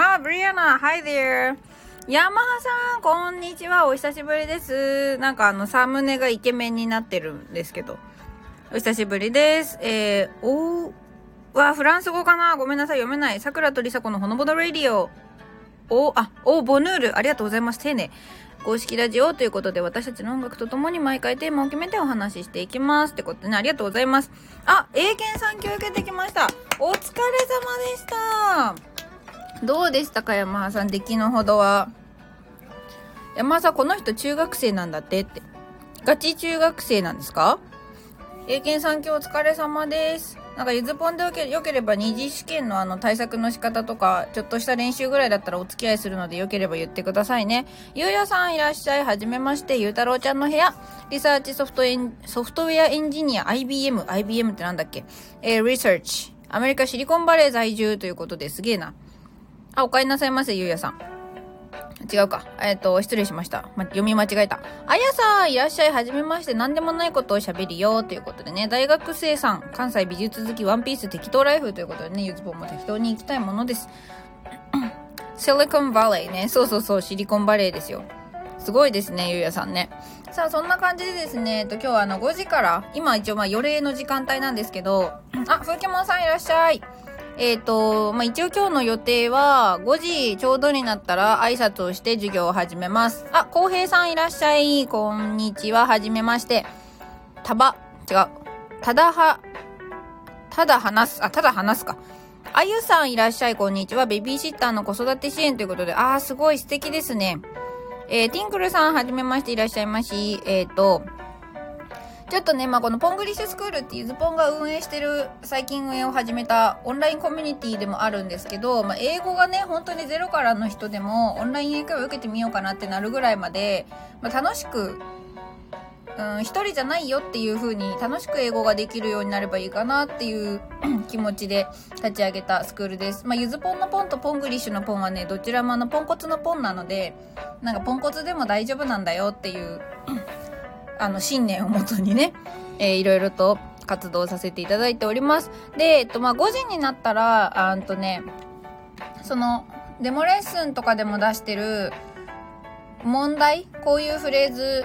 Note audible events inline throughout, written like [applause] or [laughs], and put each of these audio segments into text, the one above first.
あ、ブリアナ、Hi there! ヤマハさん、こんにちは。お久しぶりです。なんかあの、サムネがイケメンになってるんですけど。お久しぶりです。えー、おー、わ、フランス語かな？ごめんなさい、読めない。桜とりさこのほのぼのラディオ。お、あ、お、ボヌール。ありがとうございます。丁寧。公式ラジオということで私たちの音楽とともに毎回テーマを決めてお話ししていきます。ってことでね、ありがとうございます。あ、英検3級受けてきました。お疲れ様でした。どうでしたか、山田さん、出来のほどは？山田さん、この人中学生なんだってって。ガチ中学生なんですか？英検3級お疲れ様です。なんかゆずぽんでよけよければ二次試験のあの対策の仕方とか、ちょっとした練習ぐらいだったらお付き合いするのでよければ言ってくださいね。ゆうやさんいらっしゃい。はじめまして。ゆうたろうちゃんの部屋。リサーチソフトエン、ソフトウェアエンジニア IBM。IBM ってなんだっけ？えー、リサーチ。アメリカシリコンバレー在住ということですげえな。あ、お帰りなさいませ、ゆうやさん。違うか。えっ、ー、と、失礼しました。ま、読み間違えた。あやさん、いらっしゃい、はじめまして。何でもないことを喋るよ。ということでね、大学生さん、関西美術好き、ワンピース適当ライフということでね、ゆずぽんも適当に行きたいものです。シリコンバレーね。そうそうそう、シリコンバレーですよ。すごいですね、ゆうやさんね。さあ、そんな感じでですね、えっと、今日はあの、5時から、今一応まあ、予例の時間帯なんですけど、あ、ふうけもんさんいらっしゃい。えっ、ー、と、まあ、一応今日の予定は、5時ちょうどになったら挨拶をして授業を始めます。あ、浩平さんいらっしゃい。こんにちは。はじめまして。たば、違う。ただは、ただ話す、あ、ただ話すか。あゆさんいらっしゃい。こんにちは。ベビーシッターの子育て支援ということで、あー、すごい素敵ですね。えー、ティンクルさんはじめましていらっしゃいまし。えっ、ー、と、ちょっとね、まあ、このポングリッシュスクールっていうズポンが運営してる、最近運営を始めたオンラインコミュニティでもあるんですけど、まあ、英語がね、本当にゼロからの人でも、オンライン英会話を受けてみようかなってなるぐらいまで、まあ、楽しく、うん、一人じゃないよっていう風に楽しく英語ができるようになればいいかなっていう気持ちで立ち上げたスクールです。まあ、ゆずポンのポンとポングリッシュのポンはね、どちらもあの、ポンコツのポンなので、なんかポンコツでも大丈夫なんだよっていうあの、信念をもとにね、[laughs] えー、いろいろと活動させていただいております。で、えっと、まあ、5時になったら、あんとね、その、デモレッスンとかでも出してる問題こういうフレーズ、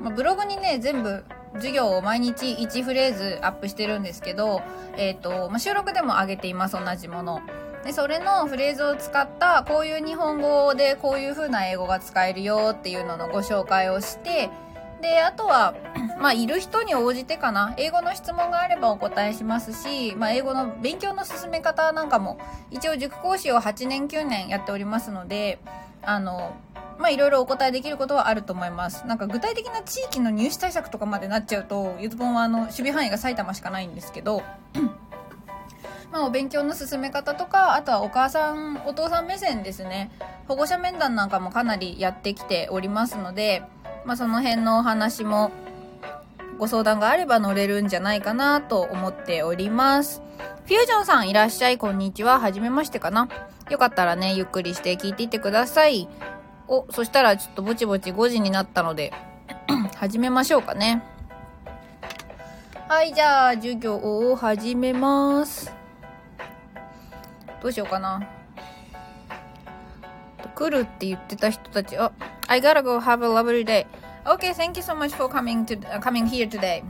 まあ、ブログにね、全部授業を毎日1フレーズアップしてるんですけど、えっ、ー、と、まあ、収録でも上げています、同じもの。で、それのフレーズを使った、こういう日本語でこういう風な英語が使えるよっていうののご紹介をして、で、あとは、まあ、いる人に応じてかな。英語の質問があればお答えしますし、まあ、英語の勉強の進め方なんかも、一応塾講師を8年9年やっておりますので、あの、まあ、いろいろお答えできることはあると思います。なんか具体的な地域の入試対策とかまでなっちゃうと、ゆずぽんはあの、守備範囲が埼玉しかないんですけど、[clears throat] まあ、お勉強の進め方とか、あとはお母さん、お父さん目線ですね。保護者面談なんかもかなりやってきておりますので、まあ、その辺のお話もご相談があれば乗れるんじゃないかなと思っております。フュージョンさんいらっしゃい、こんにちは。はじめましてかな？よかったらね、ゆっくりして聞いていってください。お、そしたらちょっとぼちぼち5時になったので [clears throat] 始めましょうかね。はい、じゃあ、授業を始めます。どうしようかな。来るって言ってた人たち、あ、I gotta go have a lovely day. Okay, thank you so much for coming to、uh, coming here today.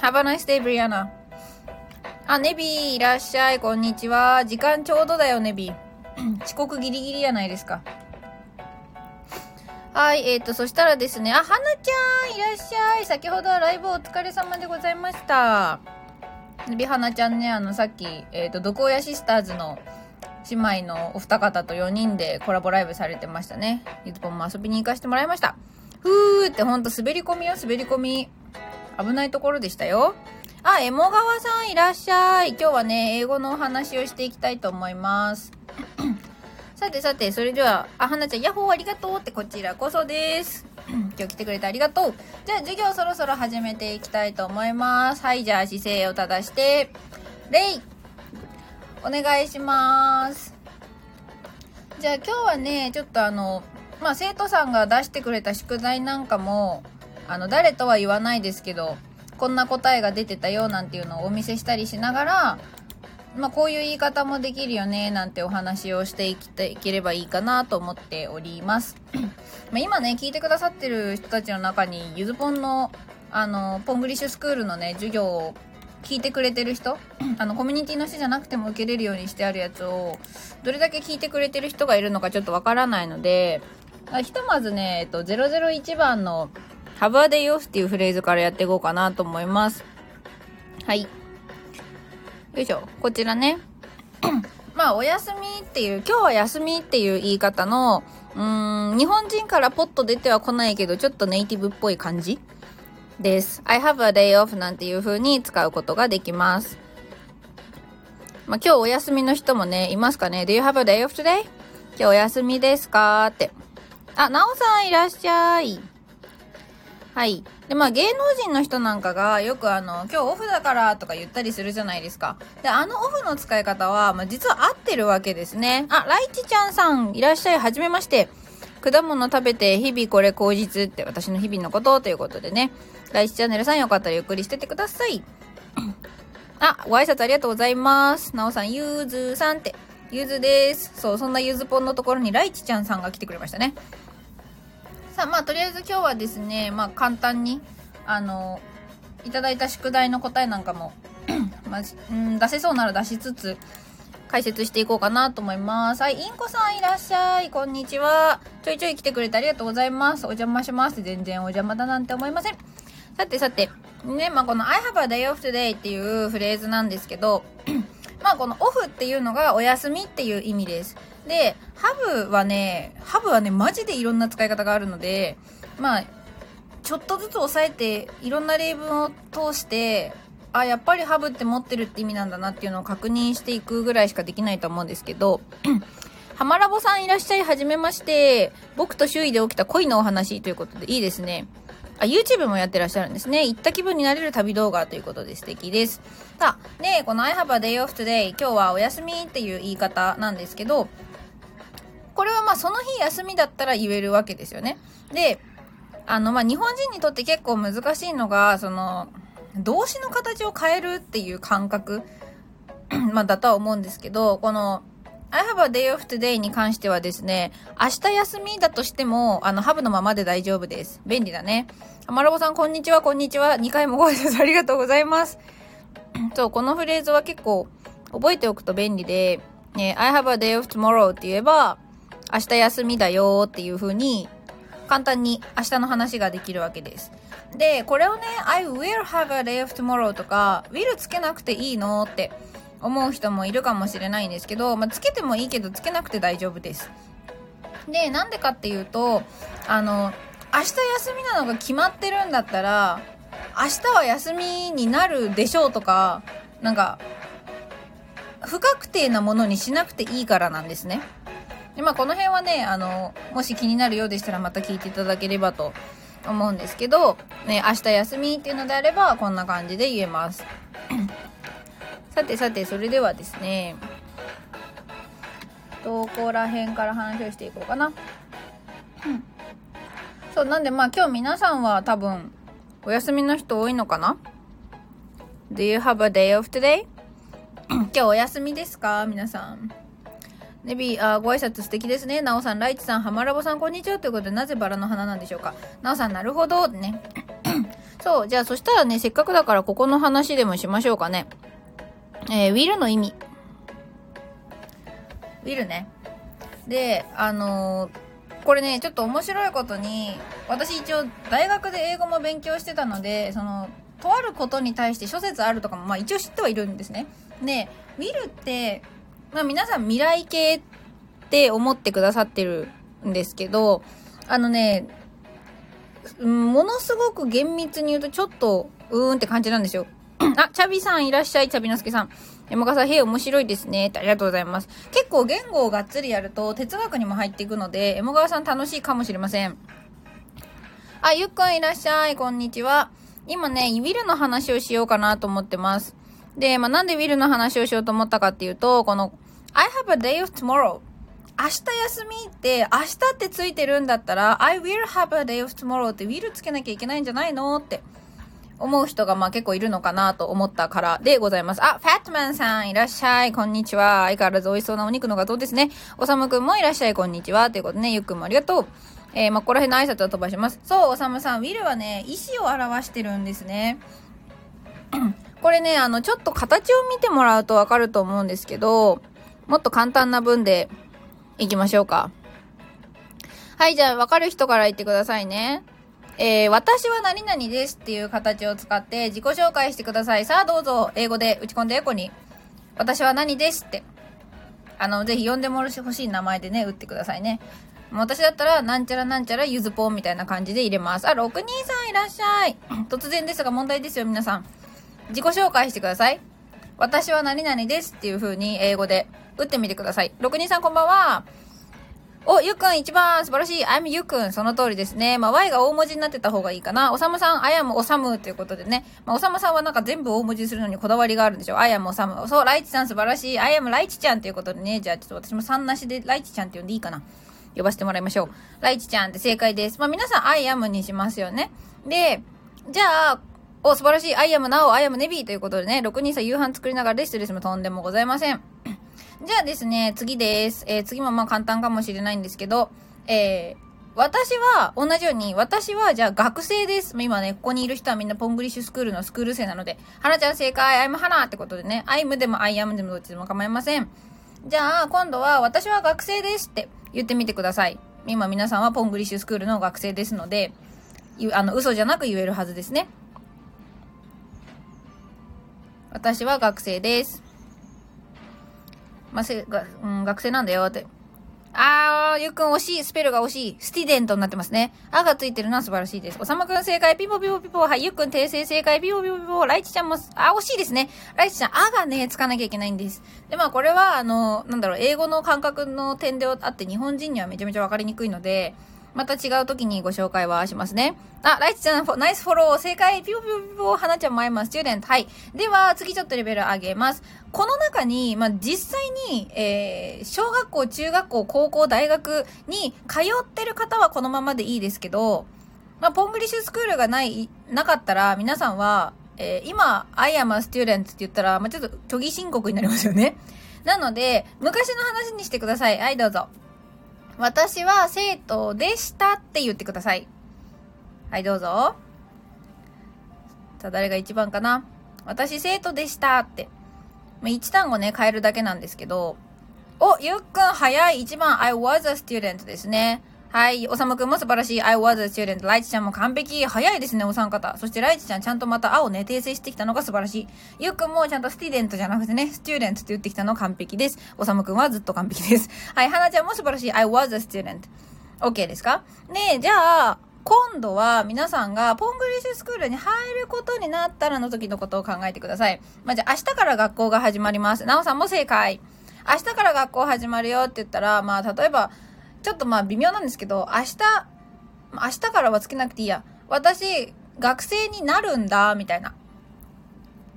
Have a nice day, Brianna. あ、ネビーいらっしゃい、こんにちは。時間ちょうどだよ、ネビー。遅刻ギリギリやないですか。はい、えーと、そしたらですね、あ、はなちゃん、いらっしゃい。先ほどはライブお疲れ様でございました。ネビはなちゃんね、あの、さっき、えーと、毒親シスターズの姉妹のお二方と4人でコラボライブされてましたね。ゆずぽんも遊びに行かせてもらいました。ふーってほんと滑り込みよ、滑り込み。危ないところでしたよ。あ、エモ川さんいらっしゃい。今日はね、英語のお話をしていきたいと思います。[clears throat] さてさて、それでは、あ、はなちゃん、ヤッホーありがとうってこちらこそです。[clears throat] 今日来てくれてありがとう。じゃあ、授業そろそろ始めていきたいと思います。はい、じゃあ、姿勢を正して、レイお願いします。じゃあ今日はね、ちょっとあの、まあ、生徒さんが出してくれた宿題なんかも、あの、誰とは言わないですけど、こんな答えが出てたよなんていうのをお見せしたりしながら、まあ、こういう言い方もできるよね、なんてお話をしていきていければいいかなと思っております。ま今ね、聞いてくださってる人たちの中に、ゆずぽんの、あの、ポングリッシュスクールのね、授業を聞いてくれてる人、[clears throat] あの、コミュニティの人じゃなくても受けれるようにしてあるやつを、どれだけ聞いてくれてる人がいるのかちょっとわからないので、ひとまずね、えっと、001番の、ハバーデイオフっていうフレーズからやっていこうかなと思います。はい。よいしょ。こちらね。[clears throat] まあ、お休みっていう、今日は休みっていう言い方の、うーん、日本人からポッと出ては来ないけど、ちょっとネイティブっぽい感じ？です。I have a day off なんていう風に使うことができます。まあ、今日お休みの人もね、いますかね ?Do you have a day off today? 今日お休みですか？って。あ、なおさんいらっしゃい。はい。で、まあ芸能人の人なんかがよくあの、今日オフだからとか言ったりするじゃないですか。で、あのオフの使い方は、まあ実は合ってるわけですね。あ、ライチちゃんさんいらっしゃい。はじめまして。果物食べて日々これ口実って私の日々のことということでね。ライチチャンネルさんよかったらゆっくりしててください。[coughs] あ、ご挨拶ありがとうございます。なおさん、ゆうずさんって。ゆずです。そう、そんなゆずぽんのところにライチちゃんさんが来てくれましたね。さあ、まあ、とりあえず今日はですね、まあ、簡単に、あの、いただいた宿題の答えなんかも [coughs] まあ、うん、出せそうなら出しつつ、解説していこうかなと思います。はい、インコさんいらっしゃい。こんにちは。ちょいちょい来てくれてありがとうございます。お邪魔します。全然お邪魔だなんて思いません。さてさて、ね、まあ、この I have a day off today っていうフレーズなんですけど、[clears throat] まあ、このオフっていうのがお休みっていう意味です。で、ハブはね、ハブはね、マジでいろんな使い方があるので、まあ、ちょっとずつ押さえて、いろんな例文を通して、あ、やっぱりハブって持ってるって意味なんだなっていうのを確認していくぐらいしかできないと思うんですけど、[clears throat] ハマラボさんいらっしゃい、はじめまして。僕と周囲で起きた恋のお話ということでいいですね。あ、YouTube もやってらっしゃるんですね。行った気分になれる旅動画ということで素敵です。さあ、で、この I have a day off today 今日はお休みっていう言い方なんですけど、これはまあその日休みだったら言えるわけですよね。で、あのまあ日本人にとって結構難しいのが、その、動詞の形を変えるっていう感覚、[clears throat] まあだとは思うんですけど、この、I have a day off today に関してはですね、明日休みだとしても、あの、ハブのままで大丈夫です。便利だね。マラボさん、こんにちは、こんにちは。2回もご挨拶 [laughs] ありがとうございます。[clears throat] そう、このフレーズは結構覚えておくと便利で、ね、I have a day off tomorrow って言えば、明日休みだよっていう風に、簡単に明日の話ができるわけです。で、これをね、I will have a day off tomorrow とか、will つけなくていいのって思う人もいるかもしれないんですけど、まあ、つけてもいいけどつけなくて大丈夫です。で、なんでかっていうと、あの、明日休みなのが決まってるんだったら、明日は休みになるでしょうとか、なんか、不確定なものにしなくていいからなんですね。で、まあこの辺はね、あの、もし気になるようでしたらまた聞いていただければと思うんですけど、ね、明日休みっていうのであればこんな感じで言えます。さてさて、それではですね、どこら辺から話をしていこうかな。うん。そう、なんでまあ今日皆さんは多分、お休みの人多いのかな ?Do you have a day of today? [coughs] 今日お休みですか？皆さん。ネビー、あご挨拶素敵ですね。なおさん、ライチさん、ハマラボさん、こんにちは。ということで、なぜバラの花なんでしょうか？なおさん、なるほど。ね。[coughs] そう、じゃあ、そしたらね、せっかくだから、ここの話でもしましょうかね。えー、ウィルの意味。ウィルね。で、あのー、これね、ちょっと面白いことに、私一応大学で英語も勉強してたので、その、とあることに対して諸説あるとかも、まあ一応知ってはいるんですね。で、ウィルって、まあ皆さん未来系って思ってくださってるんですけど、あのね、ものすごく厳密に言うとちょっと、うーんって感じなんですよ。あ、チャビさんいらっしゃい、チャビのすけさん。山川さん、へえ、面白いですね。ありがとうございます。結構言語をがっつりやると哲学にも入っていくので、山川さん楽しいかもしれません。あ、ゆっくんいらっしゃい、こんにちは。今ね、ウィルの話をしようかなと思ってます。で、まあ、なんでウィルの話をしようと思ったかっていうと、この、I have a day of tomorrow. 明日休みって、明日ってついてるんだったら、I will have a day of tomorrow って will つけなきゃいけないんじゃないのって思う人がまあ結構いるのかなと思ったからでございます。あ、ファットマンさんいらっしゃい。こんにちは。相変わらず美味しそうなお肉の画像ですね。おさむくんもいらっしゃい。こんにちは。ということでね、ゆっくんもありがとう。えー、まあ、ここら辺の挨拶を飛ばします。そう、おさむさん、ウィルはね、意思を表してるんですね。[clears throat] これね、あの、ちょっと形を見てもらうとわかると思うんですけど、もっと簡単な文でいきましょうか。はい、じゃあ、わかる人から言ってくださいね。えー、私は何々ですっていう形を使って自己紹介してください。さあどうぞ、英語で打ち込んでエコに。私は何ですって。あの、ぜひ呼んでもらほしい名前でね、打ってくださいね。私だったら、なんちゃらなんちゃらゆずぽんみたいな感じで入れます。あ、6人さんいらっしゃい。[clears throat] 突然ですが問題ですよ、皆さん。自己紹介してください。私は何々ですっていう風に英語で打ってみてください。6人さんこんばんは。お、ゆくん一番素晴らしい。I'm ゆくん。その通りですね。まあ、Y が大文字になってた方がいいかな。おさむさん、I am おさむということでね。まあ、おさむさんはなんか全部大文字するのにこだわりがあるんでしょ。I am おさむ。そう、ライチさん素晴らしい。I am ライチちゃんということでね。じゃあちょっと私も3なしでライチちゃんって呼んでいいかな。呼ばせてもらいましょう。ライチちゃんって正解です。まあ、皆さん I am にしますよね。で、じゃあ、お、素晴らしい。I am now, I am ネビーということでね。6人さん夕飯作りながらレストレスもとんでもございません。じゃあですね、次です。えー、次もまあ簡単かもしれないんですけど、えー、私は、同じように、私は、じゃあ学生です。今ね、ここにいる人はみんなポングリッシュスクールのスクール生なので、花ちゃん正解、I'm 花ってことでね、I'm でも I am でもどっちでも構いません。じゃあ、今度は、私は学生ですって言ってみてください。今皆さんはポングリッシュスクールの学生ですので、あの、嘘じゃなく言えるはずですね。私は学生です。まあ、せが、うん、学生なんだよって。あー、ゆっくん惜しい。スペルが惜しい。スティデントになってますね。あがついてるのは素晴らしいです。おさまくん正解。ピポピポピポ。はい、ゆっくん訂正正解。ピポピポピポ。ライチちゃんも、あ、惜しいですね。ライチちゃん、あがね、つかなきゃいけないんです。で、まあこれは、あの、なんだろう、英語の感覚の点であって、日本人にはめちゃめちゃわかりにくいので、また違う時にご紹介はしますね。あ、ライチちゃん、ナイスフォロー、正解、ピューピューピュ、花ちゃん、マイマン、スチューデント。はい。では、次ちょっとレベル上げます。この中に、まあ、実際に、えー、小学校、中学校、高校、大学に通ってる方はこのままでいいですけど、まあ、ポングリッシュスクールがない、なかったら、皆さんは、えー、今、I am a student って言ったら、まあ、ちょっと虚偽申告になりますよね。なので、昔の話にしてください。はい、どうぞ。私は生徒でしたって言ってください。はい、どうぞ。さあ、誰が一番かな？私生徒でしたって。まあ、一単語ね、変えるだけなんですけど。お、ゆっくん早い。一番 I was a student ですね。はい。おさむくんも素晴らしい。I was a student. ライチちゃんも完璧。早いですね、お三方。そしてライチちゃんちゃんとまた青ね、訂正してきたのが素晴らしい。ゆっくんもちゃんとスティデントじゃなくてね、スチューデントって言ってきたの完璧です。おさむくんはずっと完璧です。[laughs] はい。はなちゃんも素晴らしい。I was a student. OK ですか？ねえじゃあ、今度は皆さんがポングリッシュスクールに入ることになったらの時のことを考えてください。まあ、じゃあ明日から学校が始まります。なおさんも正解。明日から学校始まるよって言ったら、まあ例えば、ちょっとまあ微妙なんですけど、明日、明日からはつけなくていいや。私、学生になるんだ、みたいな。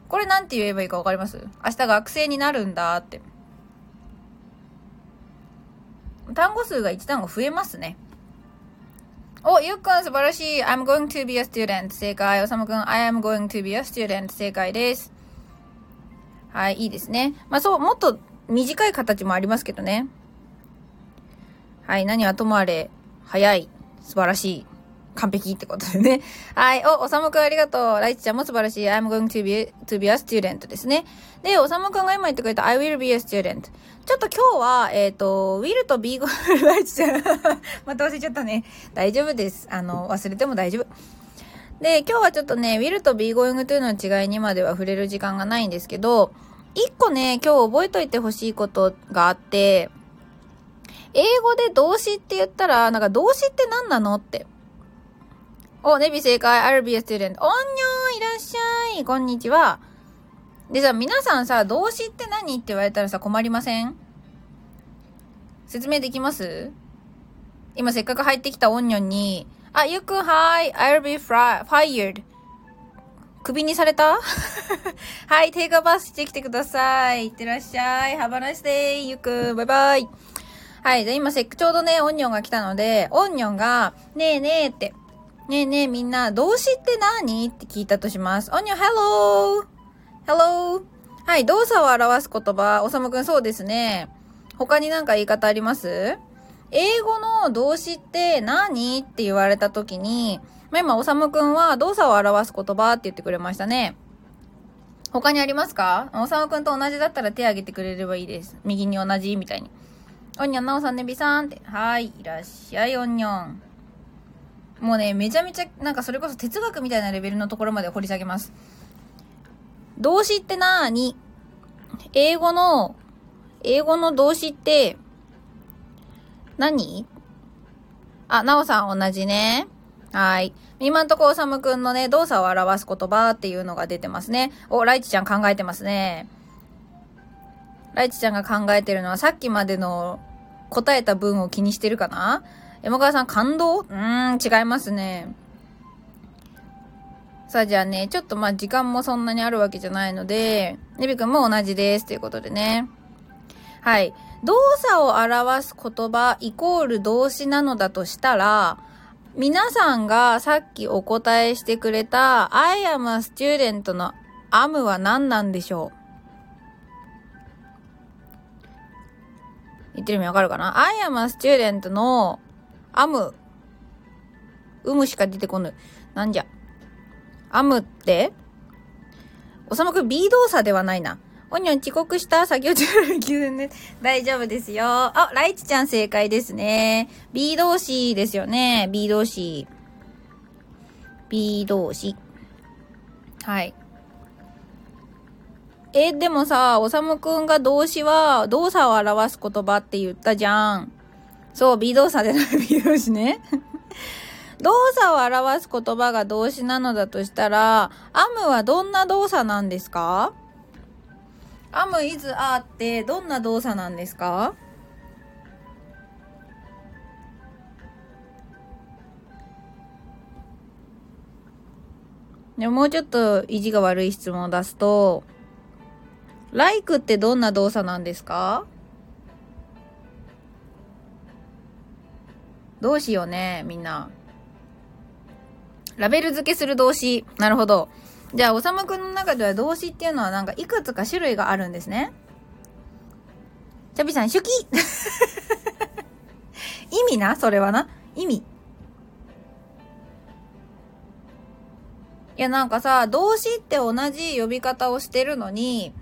これなんて言えばいいかわかります？明日学生になるんだって。単語数が1単語増えますね。お、ゆっくん素晴らしい。I'm going to be a student. 正解。おさむくん、I am going to be a student. 正解です。はい、いいですね。まあそう、もっと短い形もありますけどね。はい、何はともあれ、早い、素晴らしい、完璧ってことでね。[laughs] はい。お、おさむくんありがとう。ライチちゃんも素晴らしい。I'm going to be, to be a student ですね。で、おさむくんが今言ってくれた I will be a student。ちょっと今日は、えっ、ー、と、will と be ライチちゃん [laughs] また忘れちゃったね。大丈夫です。あの、忘れても大丈夫。で、今日はちょっとね、will と be going というの違いにまでは触れる時間がないんですけど、一個ね、今日覚えといてほしいことがあって、英語で動詞って言ったら、なんか動詞って何なのって。お、ネビ正解。I'll be a student. おんにょーいらっしゃい。こんにちは。でさ、皆さんさ、動詞って何って言われたらさ、困りません？説明できます？今せっかく入ってきたオンニョンに、あ、ゆくんはい。I'll be fired. クビにされた？[laughs] はい、テイクアバスしてきてください。いってらっしゃい。Have a nice day. ゆくん、バイバイ。はい。で、今せ、ちょうどね、オンニョンが来たので、オンニョンが、ねえねえってねえねえみんな、動詞って何って聞いたとします。おにゃ、hello! hello! はい、動作を表す言葉、おさむくんそうですね。他になんか言い方あります？英語の動詞って何って言われた時に、まあ、今、おさむくんは動作を表す言葉って言ってくれましたね。他にありますか？おさむくんと同じだったら手挙げてくれればいいです。右に同じみたいに。おんにゃんなおさんねびさんって。はい、いらっしゃい、おんにょん。もうね、めちゃめちゃ、なんかそれこそ哲学みたいなレベルのところまで掘り下げます。動詞ってなーに？英語の、英語の動詞って、何？あ、なおさん同じね。はい。今んとこおさむくんのね、動作を表す言葉っていうのが出てますね。お、ライチちゃん考えてますね。ライチちゃんが考えてるのはさっきまでの答えた文を気にしてるかな？山川さん感動？うーん、違いますね。さあじゃあね、ちょっとまあ時間もそんなにあるわけじゃないので、ネビ君も同じですということでね。はい。動作を表す言葉イコール動詞なのだとしたら、皆さんがさっきお答えしてくれた I am a student の am は何なんでしょう？言ってる意味わかるかな ?I am a student の am うむしか出てこぬ。なんじゃ？am っておさまくん B 動作ではないな。おにょん遅刻した作業中の急ね。大丈夫ですよ。あ、ライチちゃん正解ですね。B 動詞ですよね。B 動詞。B 動詞。はい。え、でもさ、おさむくんが動詞は動作を表す言葉って言ったじゃん。そう、B 動作でない B 動詞ね。[laughs] 動作を表す言葉が動詞なのだとしたら、アムはどんな動作なんですか？アムイズアーってどんな動作なんですか？でもうちょっと意地が悪い質問を出すと、like ってどんな動作なんですか？どうしようね、みんな。ラベル付けする動詞。なるほど。じゃあ、おさむくんの中では動詞っていうのはなんかいくつか種類があるんですね。チャビさん、手記 [laughs] 意味な？それはな。意味。いや、なんかさ、動詞って同じ呼び方をしてるのに、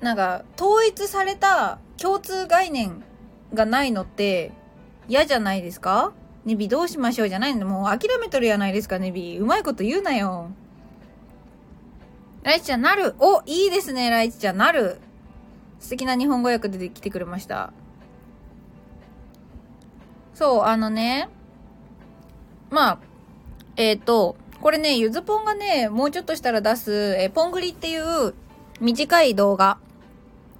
なんか、統一された共通概念がないのって嫌じゃないですか？ネビどうしましょうじゃないんだ。もう諦めとるやないですか、ネビ。うまいこと言うなよ。ライチちゃん、なる。お、いいですね、ライチちゃん、なる。素敵な日本語訳で来てくれました。そう、あのね、まあ、えっ、ー、と、これね、ゆずぽんがね、もうちょっとしたら出す、えー、ポングリっていう短い動画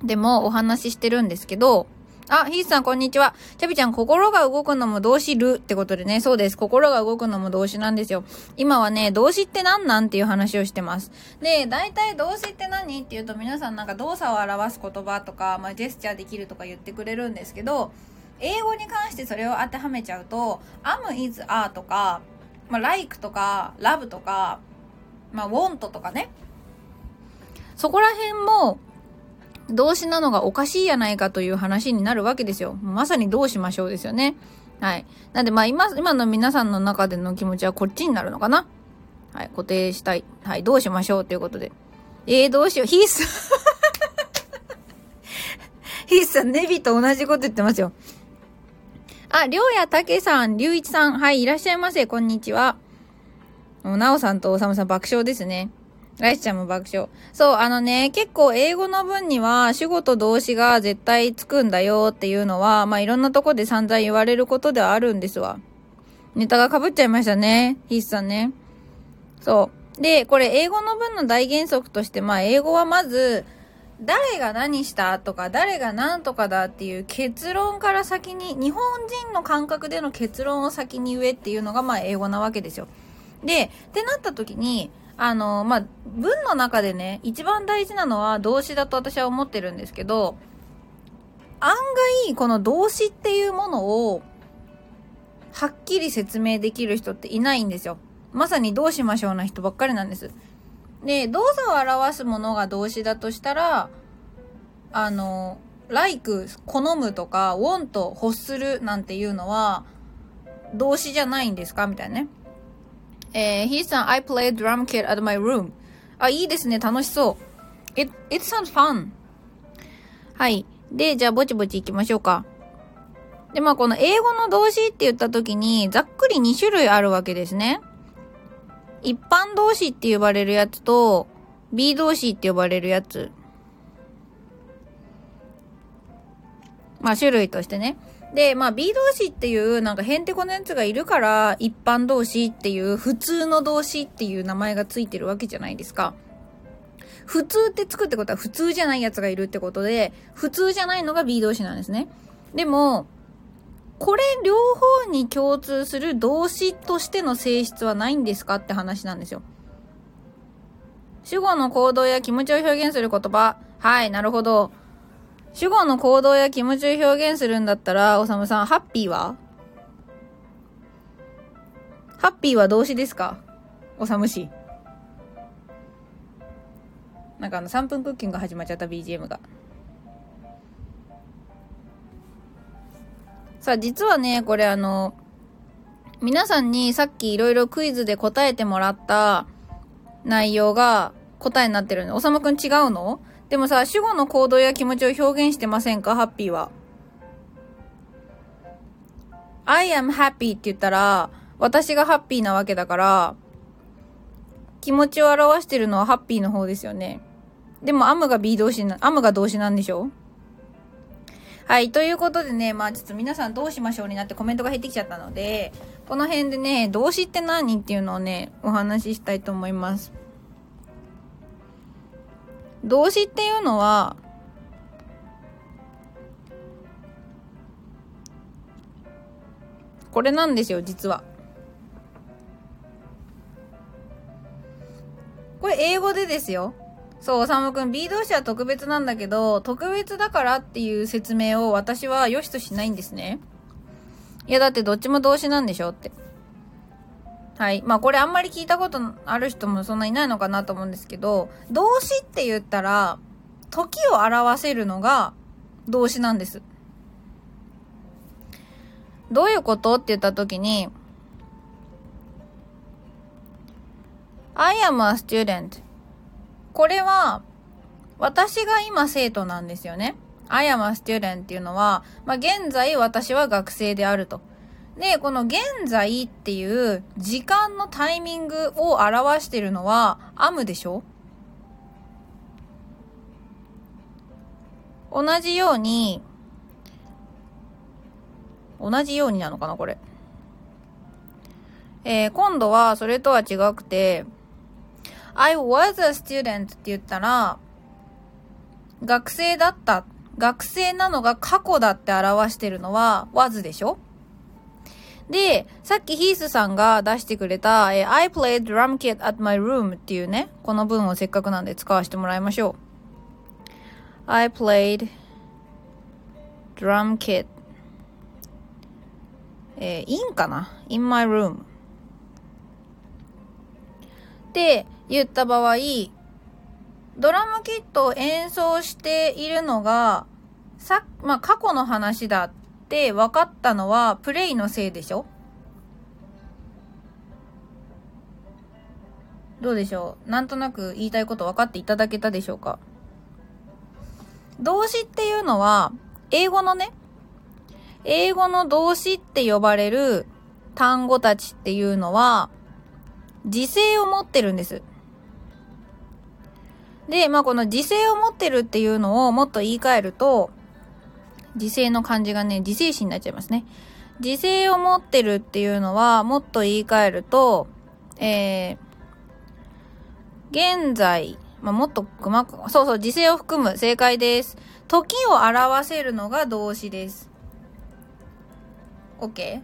でもお話ししてるんですけど、あ、ヒースさん、こんにちは。チャビちゃん、心が動くのも動詞るってことでね、そうです。心が動くのも動詞なんですよ。今はね、動詞って何なんっていう話をしてます。で、大体動詞って何って言うと皆さんなんか動作を表す言葉とか、まあ、ジェスチャーできるとか言ってくれるんですけど、英語に関してそれを当てはめちゃうと、am, is, are とか、まあ、like とか、love とか、まあ、want とかね。そこら辺も、動詞なのがおかしいやないかという話になるわけですよ。まさにどうしましょうですよね。はい。なんでまあ今、今の皆さんの中での気持ちはこっちになるのかなはい。固定したい。はい。どうしましょうということで。えー、どうしよう。ヒースヒ [laughs] ースさん、ネビと同じこと言ってますよ。あ、りょうやたけさん、りゅういちさん、はい、いらっしゃいませ。こんにちは。なおさんとおさむさん爆笑ですね。ライスちゃんも爆笑。そう、あのね、結構英語の文には主語と動詞が絶対つくんだよっていうのは、まあ、いろんなとこで散々言われることではあるんですわ。ネタが被っちゃいましたね。ヒースさんね。そう。で、これ英語の文の大原則として、まあ、英語はまず、誰が何したとか、誰が何とかだっていう結論から先に、日本人の感覚での結論を先に言えっていうのが、まあ、英語なわけですよ。で、ってなった時に、あの、まあ、文の中でね、一番大事なのは動詞だと私は思ってるんですけど、案外、この動詞っていうものをはっきり説明できる人っていないんですよ。まさにどうしましょうな人ばっかりなんです。で、動作を表すものが動詞だとしたら、あの、like、好むとか、want、欲するなんていうのは、動詞じゃないんですか？みたいなね。えー、he さん、I play drum kit at my room. あ、いいですね。楽しそう。It, it sounds fun. はい。で、じゃあ、ぼちぼち行きましょうか。で、まあ、この英語の動詞って言った時に、ざっくり2種類あるわけですね。一般動詞って呼ばれるやつと、B 動詞って呼ばれるやつ。まあ種類としてね。で、まあ B 動詞っていうなんかヘンテコのやつがいるから一般動詞っていう普通の動詞っていう名前がついてるわけじゃないですか。普通ってつくってことは普通じゃないやつがいるってことで、普通じゃないのが B 動詞なんですね。でも、これ両方に共通する動詞としての性質はないんですかって話なんですよ。主語の行動や気持ちを表現する言葉。はい、なるほど。主語の行動や気持ちを表現するんだったら、おさむさん、ハッピーは？ハッピーは動詞ですか？おさむし。なんかあの3分クッキング始まっちゃった BGM が。さあ、実はね、これあの、皆さんにさっきいろいろクイズで答えてもらった内容が答えになってるの。おさむくん違うの？でもさ、主語の行動や気持ちを表現してませんか？ハッピーは。I am happy って言ったら、私がハッピーなわけだから、気持ちを表してるのはハッピーの方ですよね。でも、アムが B 動詞な、アムが動詞なんでしょ？はい。ということでね、まあちょっと皆さんどうしましょうになってコメントが減ってきちゃったので、この辺でね、動詞って何？っていうのをね、お話ししたいと思います。動詞っていうのは、これなんですよ、実は。これ英語でですよ。そう、サムくん、B 動詞は特別なんだけど、特別だからっていう説明を私は良しとしないんですね。いや、だってどっちも動詞なんでしょって。はい。まあこれあんまり聞いたことある人もそんないないのかなと思うんですけど、動詞って言ったら、時を表せるのが動詞なんです。どういうこと？って言った時に、I am a student. これは、私が今生徒なんですよね。I am a student っていうのは、まあ、現在私は学生であると。で、この現在っていう時間のタイミングを表してるのは am でしょ？同じように、同じようになのかなこれ。えー、今度はそれとは違くて、I was a student って言ったら、学生だった。学生なのが過去だって表してるのは was でしょ？で、さっきヒースさんが出してくれた、え I played drum kit at my room っていうね、この文をせっかくなんで使わせてもらいましょう。I played drum kit えー、in かな ?in my room って言った場合、ドラムキットを演奏しているのが、さ、まあ、過去の話だって分かったのはプレイのせいでしょ？どうでしょう？なんとなく言いたいこと分かっていただけたでしょうか？動詞っていうのは、英語のね、英語の動詞って呼ばれる単語たちっていうのは、時制を持ってるんです。で、まあこの時制を持ってるっていうのをもっと言い換えると、時制の漢字がね、時制詞になっちゃいますね。時制を持ってるっていうのは、もっと言い換えると、えー、現在、まあ、もっと細か、そうそう、時制を含む。正解です。時を表せるのが動詞です。OK?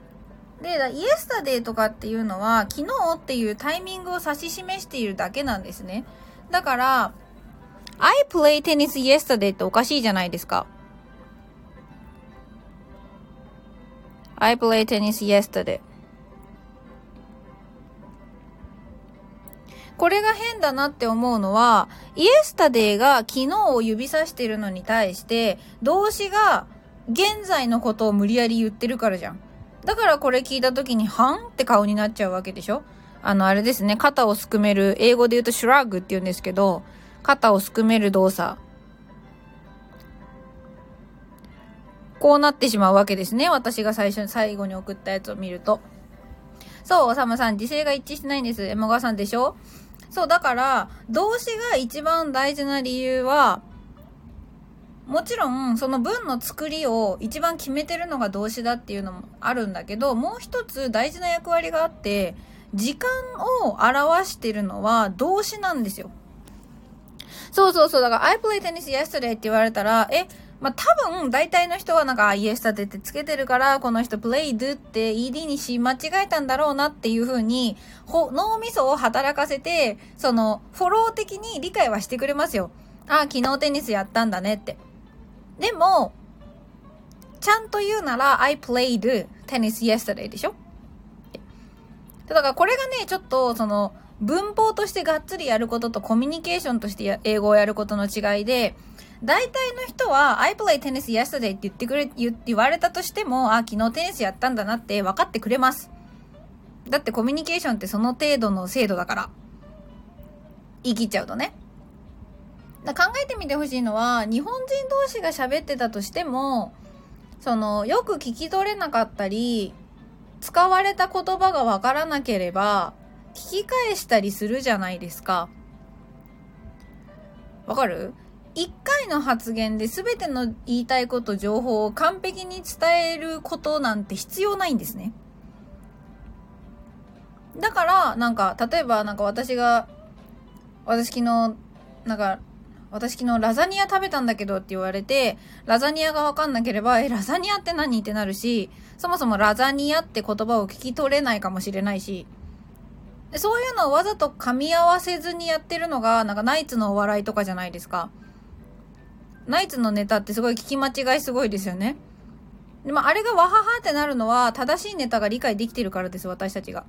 で、イエスタデーとかっていうのは、昨日っていうタイミングを指し示しているだけなんですね。だから、I play tennis yesterday っておかしいじゃないですか。I played tennis yesterday. これが変だなって思うのは、イエスタデーが昨日を指さしてるのに対して、動詞が現在のことを無理やり言ってるからじゃん。だからこれ聞いた時に、はんって顔になっちゃうわけでしょ？あの、あれですね、肩をすくめる、英語で言うとシュラッグって言うんですけど、肩をすくめる動作。こうなってしまうわけですね。私が最初に、最後に送ったやつを見ると。そう、おさむさん、時勢が一致してないんです。山川さんでしょ？そう、だから、動詞が一番大事な理由は、もちろん、その文の作りを一番決めてるのが動詞だっていうのもあるんだけど、もう一つ大事な役割があって、時間を表してるのは動詞なんですよ。そうそうそう。だから、I played tennis yesterday って言われたら、え、まあ、多分、大体の人はなんか、yesterday ってつけてるから、この人 played って ed にし間違えたんだろうなっていう風に、脳みそを働かせて、その、フォロー的に理解はしてくれますよ。あ、昨日テニスやったんだねって。でも、ちゃんと言うなら、I played tennis yesterday でしょ？だからこれがね、ちょっと、その、文法としてがっつりやることとコミュニケーションとして英語をやることの違いで、大体の人は、I play tennis yesterday って言ってくれ、言われたとしても、あ、昨日テニスやったんだなって分かってくれます。だってコミュニケーションってその程度の精度だから。言い切っちゃうとね。だ考えてみてほしいのは、日本人同士が喋ってたとしても、その、よく聞き取れなかったり、使われた言葉がわからなければ、聞き返したりするじゃないですか。わかる？一回の発言で全ての言いたいこと、情報を完璧に伝えることなんて必要ないんですね。だから、なんか、例えば、なんか私が、私昨日、なんか、私昨日ラザニア食べたんだけどって言われて、ラザニアがわかんなければ、え、ラザニアって何？ってなるし、そもそもラザニアって言葉を聞き取れないかもしれないし、そういうのをわざと噛み合わせずにやってるのが、なんかナイツのお笑いとかじゃないですか。ナイツのネタってすごい聞き間違いすごいですよね。でもあれがわははってなるのは正しいネタが理解できてるからです、私たちが。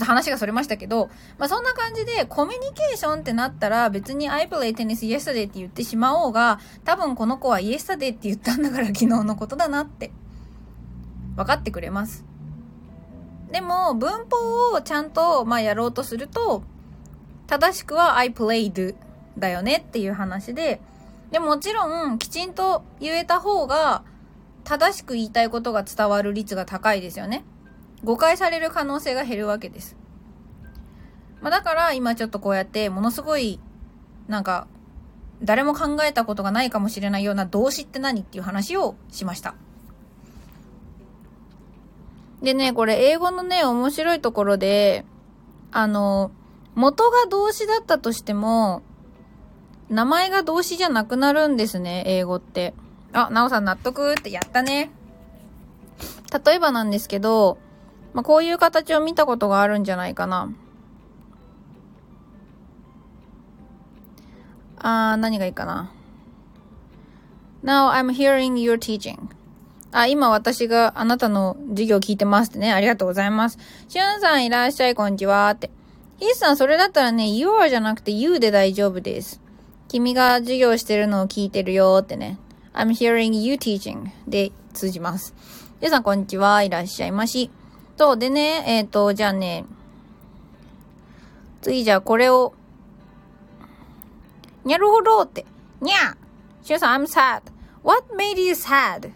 話がそれましたけど、まあそんな感じでコミュニケーションってなったら別に I play tennis yesterday って言ってしまおうが、多分この子は yesterday って言ったんだから昨日のことだなって分かってくれます。でも文法をちゃんとまあやろうとすると、正しくは I played だよねっていう話で、でもちろんきちんと言えた方が正しく言いたいことが伝わる率が高いですよね。誤解される可能性が減るわけです。まあ、だから今ちょっとこうやってものすごいなんか誰も考えたことがないかもしれないような動詞って何っていう話をしました。でね、これ英語のね、面白いところで、あの、元が動詞だったとしても、名前が動詞じゃなくなるんですね、英語って。あ、なおさん納得ってやったね。例えばなんですけど、まあ、こういう形を見たことがあるんじゃないかな。あー、何がいいかな。Now I'm hearing your teaching. あ、今私があなたの授業聞いてますってね。ありがとうございます。しゅんさんいらっしゃい、こんにちはって。ヒーさん、それだったらね、you are じゃなくて you で大丈夫です。君が授業してるのを聞いてるよってね。I'm hearing you teaching で通じます。皆さん、こんにちは。いらっしゃいまし。と、でね、えっ、ー、と、じゃあね、次じゃあこれを、にゃるほどって、にゃしゅうさん、I'm sad. What made you sad?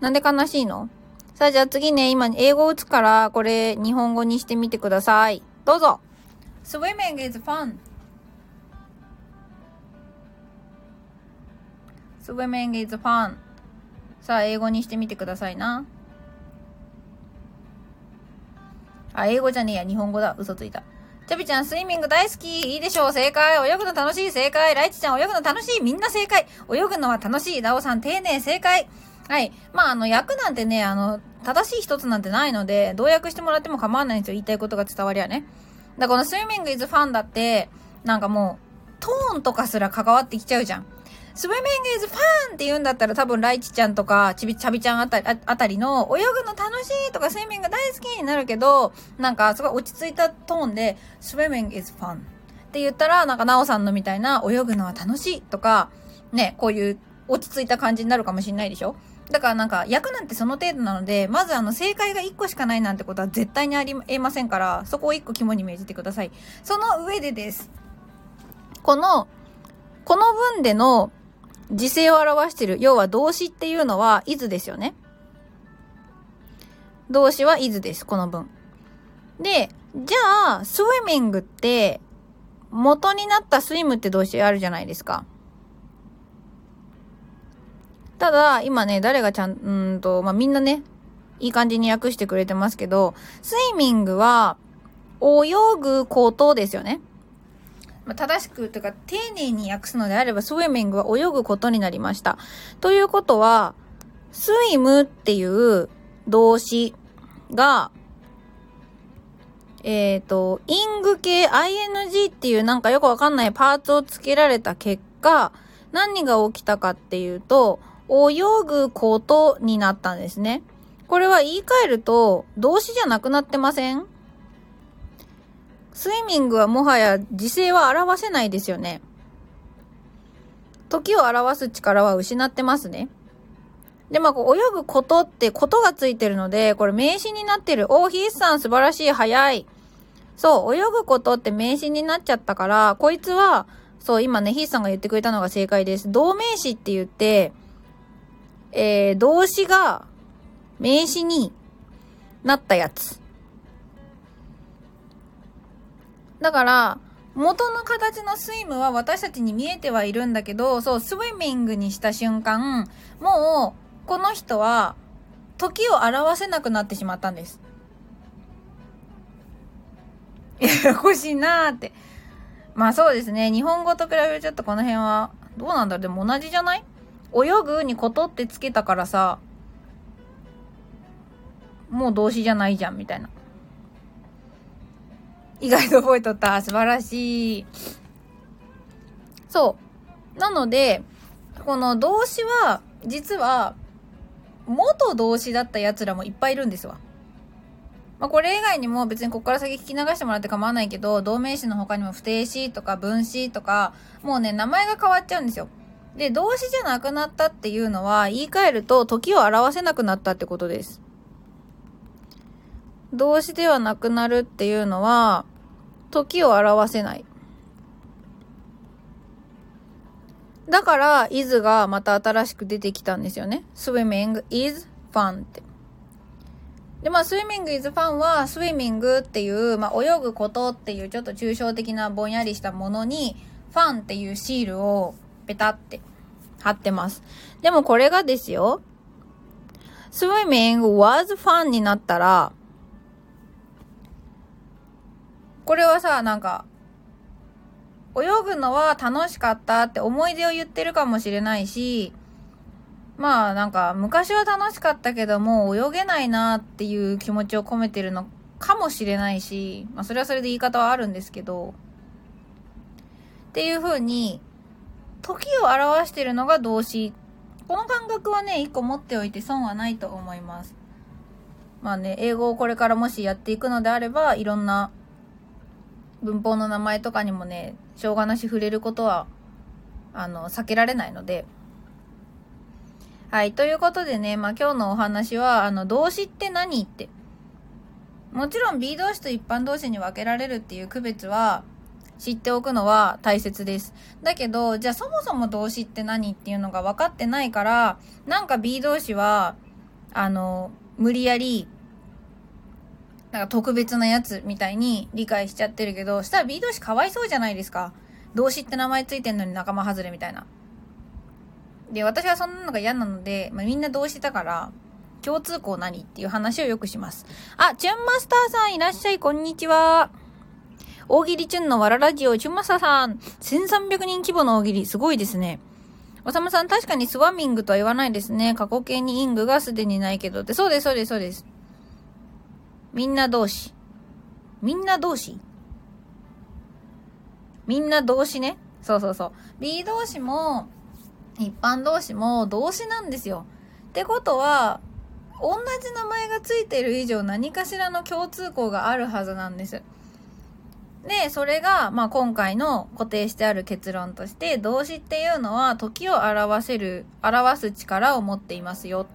なんで悲しいの？さあ、じゃあ次ね、今英語打つから、これ日本語にしてみてください。どうぞ !Swimming is fun. Swimming is fun. さあ、英語にしてみてくださいな。あ、英語じゃねえや、日本語だ。嘘ついた。チャビちゃん、スイミング大好き。いいでしょう。正解。泳ぐの楽しい。正解。ライチちゃん、泳ぐの楽しい。みんな正解。泳ぐのは楽しい。ダオさん、丁寧。正解。はい。まあ、あの、役なんてね、あの、正しい一つなんてないので、どう訳してもらっても構わないんですよ。言いたいことが伝わりゃね。だからこのスイミングイズファンだって、なんかもう、トーンとかすら関わってきちゃうじゃん。スウィミング is fun って言うんだったら多分ライチちゃんとかちびちゃびちゃんあたりあたりの泳ぐの楽しいとかスイミング大好きになるけど、なんかすごい落ち着いたトーンで swimming is fun って言ったらなんかなおさんのみたいな泳ぐのは楽しいとか、ね、こういう落ち着いた感じになるかもしんないでしょ？だからなんか役なんてその程度なので、まずあの正解が1個しかないなんてことは絶対にありえませんから、そこを1個肝に銘じてください。その上でです。この、この文での時勢を表している、要は動詞っていうのは、is ですよね。動詞は is です、この文。で、じゃあ、スウィミングって、元になったスイムって動詞あるじゃないですか。ただ、今ね、誰がちゃん、うんと、まあ、みんなね、いい感じに訳してくれてますけど、スイミングは、泳ぐことですよね。まあ、正しくというか、丁寧に訳すのであれば、スイミングは泳ぐことになりました。ということは、スイムっていう動詞が、えっ、ー、と、イング系 ing っていうなんかよくわかんないパーツを付けられた結果、何が起きたかっていうと、泳ぐことになったんですね。これは言い換えると、動詞じゃなくなってません？スイミングはもはや時勢は表せないですよね。時を表す力は失ってますね。で、まあ、こう、泳ぐことってことがついてるので、これ名詞になってる。おー、ヒースさん素晴らしい、早い。そう、泳ぐことって名詞になっちゃったから、こいつは、そう、今ね、ヒースさんが言ってくれたのが正解です。動名詞って言って、えー、動詞が名詞になったやつ。だから、元の形のスイムは私たちに見えてはいるんだけど、そう、スイミングにした瞬間、もう、この人は、時を表せなくなってしまったんです。ややこしいなーって。まあそうですね。日本語と比べるちょっとこの辺は、どうなんだろうでも同じじゃない？泳ぐにことってつけたからさ、もう動詞じゃないじゃん、みたいな。意外と覚えとった。素晴らしい。そう。なので、この動詞は、実は、元動詞だった奴らもいっぱいいるんですわ。まあ、これ以外にも別にここから先聞き流してもらって構わないけど、動名詞の他にも不定詞とか分詞とか、もうね、名前が変わっちゃうんですよ。で、動詞じゃなくなったっていうのは、言い換えると、時を表せなくなったってことです。動詞ではなくなるっていうのは、時を表せない。だから、is がまた新しく出てきたんですよね。swimming is fun って。で、まあ、スイミング is fun は、スイミングっていう、まあ、泳ぐことっていうちょっと抽象的なぼんやりしたものに、ファンっていうシールをペタって貼ってます。でもこれがですよ、swimming was fun になったら、これはさ、なんか、泳ぐのは楽しかったって思い出を言ってるかもしれないし、まあなんか昔は楽しかったけども泳げないなっていう気持ちを込めてるのかもしれないし、まあそれはそれで言い方はあるんですけど、っていう風に時を表してるのが動詞。この感覚はね、一個持っておいて損はないと思います。まあね、英語をこれからもしやっていくのであれば、いろんな文法の名前とかにもね、しょうがなし触れることは、あの、避けられないので。はい。ということでね、まあ今日のお話は、あの、動詞って何って。もちろん B 動詞と一般動詞に分けられるっていう区別は、知っておくのは大切です。だけど、じゃあそもそも動詞って何っていうのが分かってないから、なんか B 動詞は、あの、無理やり、なんか特別なやつみたいに理解しちゃってるけど、したら B 動詞かわいそうじゃないですか。動詞って名前ついてんのに仲間外れみたいな。で、私はそんなのが嫌なので、まあ、みんな動詞だから、共通項何っていう話をよくします。あ、チュンマスターさんいらっしゃい、こんにちは。大喜利チュンのわらラジオ、チュンマサさん。1300人規模の大喜利、すごいですね。おさむさん、確かにスワミングとは言わないですね。過去形にイングがすでにないけどって。そうです、そうです、そうです。みんな同士。みんな同士？みんな同士ね。そうそうそう。B 同士も、一般動詞も動詞なんですよ。ってことは、同じ名前がついてる以上何かしらの共通項があるはずなんです。で、それが、まあ、今回の固定してある結論として、動詞っていうのは時を表せる、表す力を持っていますよ。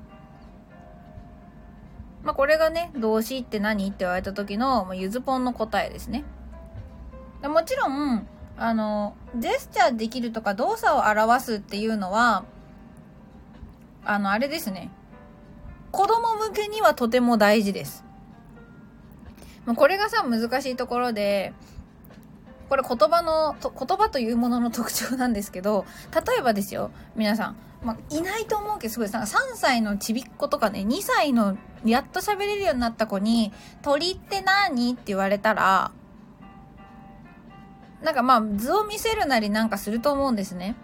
まあ、これがね、動詞って何？って言われた時の、まあ、ゆずぽんの答えですね。もちろん、あの、ジェスチャーできるとか動作を表すっていうのは、あの、あれですね。子供向けにはとても大事です。これがさ、難しいところで、これ言葉の、言葉というものの特徴なんですけど、例えばですよ、皆さん。まあ、いないと思うけど、すごいさ、3歳のちびっ子とかね、2歳のやっと喋れるようになった子に、鳥って何って言われたら、なんかまあ図を見せるなりなんかすると思うんですね。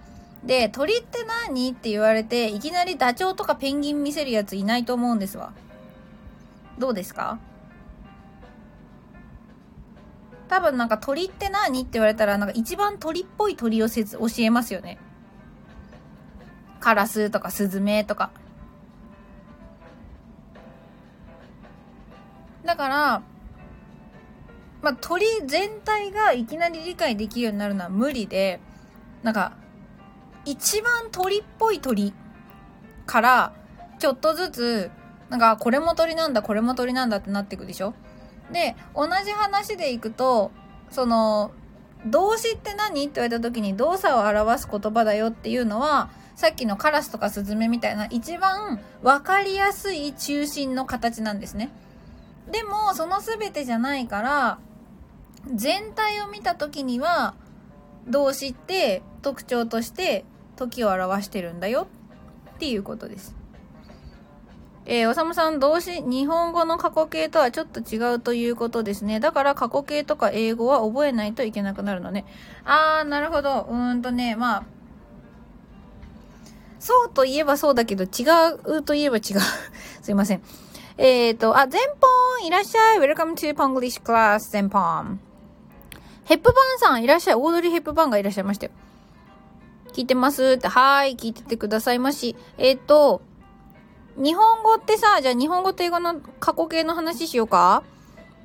で、鳥って何って言われて、いきなりダチョウとかペンギン見せるやついないと思うんですわ。どうですか？多分なんか鳥って何って言われたら、なんか一番鳥っぽい鳥をせ教えますよね。カラスとかスズメとか。だから、まあ、鳥全体がいきなり理解できるようになるのは無理で、なんか、一番鳥っぽい鳥から、ちょっとずつ、なんか、これも鳥なんだ、これも鳥なんだってなっていくでしょで、同じ話でいくと、その、動詞って何？って言われた時に動作を表す言葉だよっていうのは、さっきのカラスとかスズメみたいな一番わかりやすい中心の形なんですね。でも、その全てじゃないから、全体を見た時には動詞って特徴として時を表してるんだよっていうことです。えー、おさむさん、動詞、日本語の過去形とはちょっと違うということですね。だから過去形とか英語は覚えないといけなくなるのね。あー、なるほど。うーんとね、まあ、そうといえばそうだけど、違うといえば違う。[laughs] すいません。えっ、ー、と、あ、全本いらっしゃい。Welcome to Ponglish Class 全本。ヘップバーンさんいらっしゃい。オードリー・ヘップバーンがいらっしゃいましたよ。聞いてますって、はーい、聞いててくださいまし。えっ、ー、と、日本語ってさ、じゃあ日本語と英語の過去形の話しようか？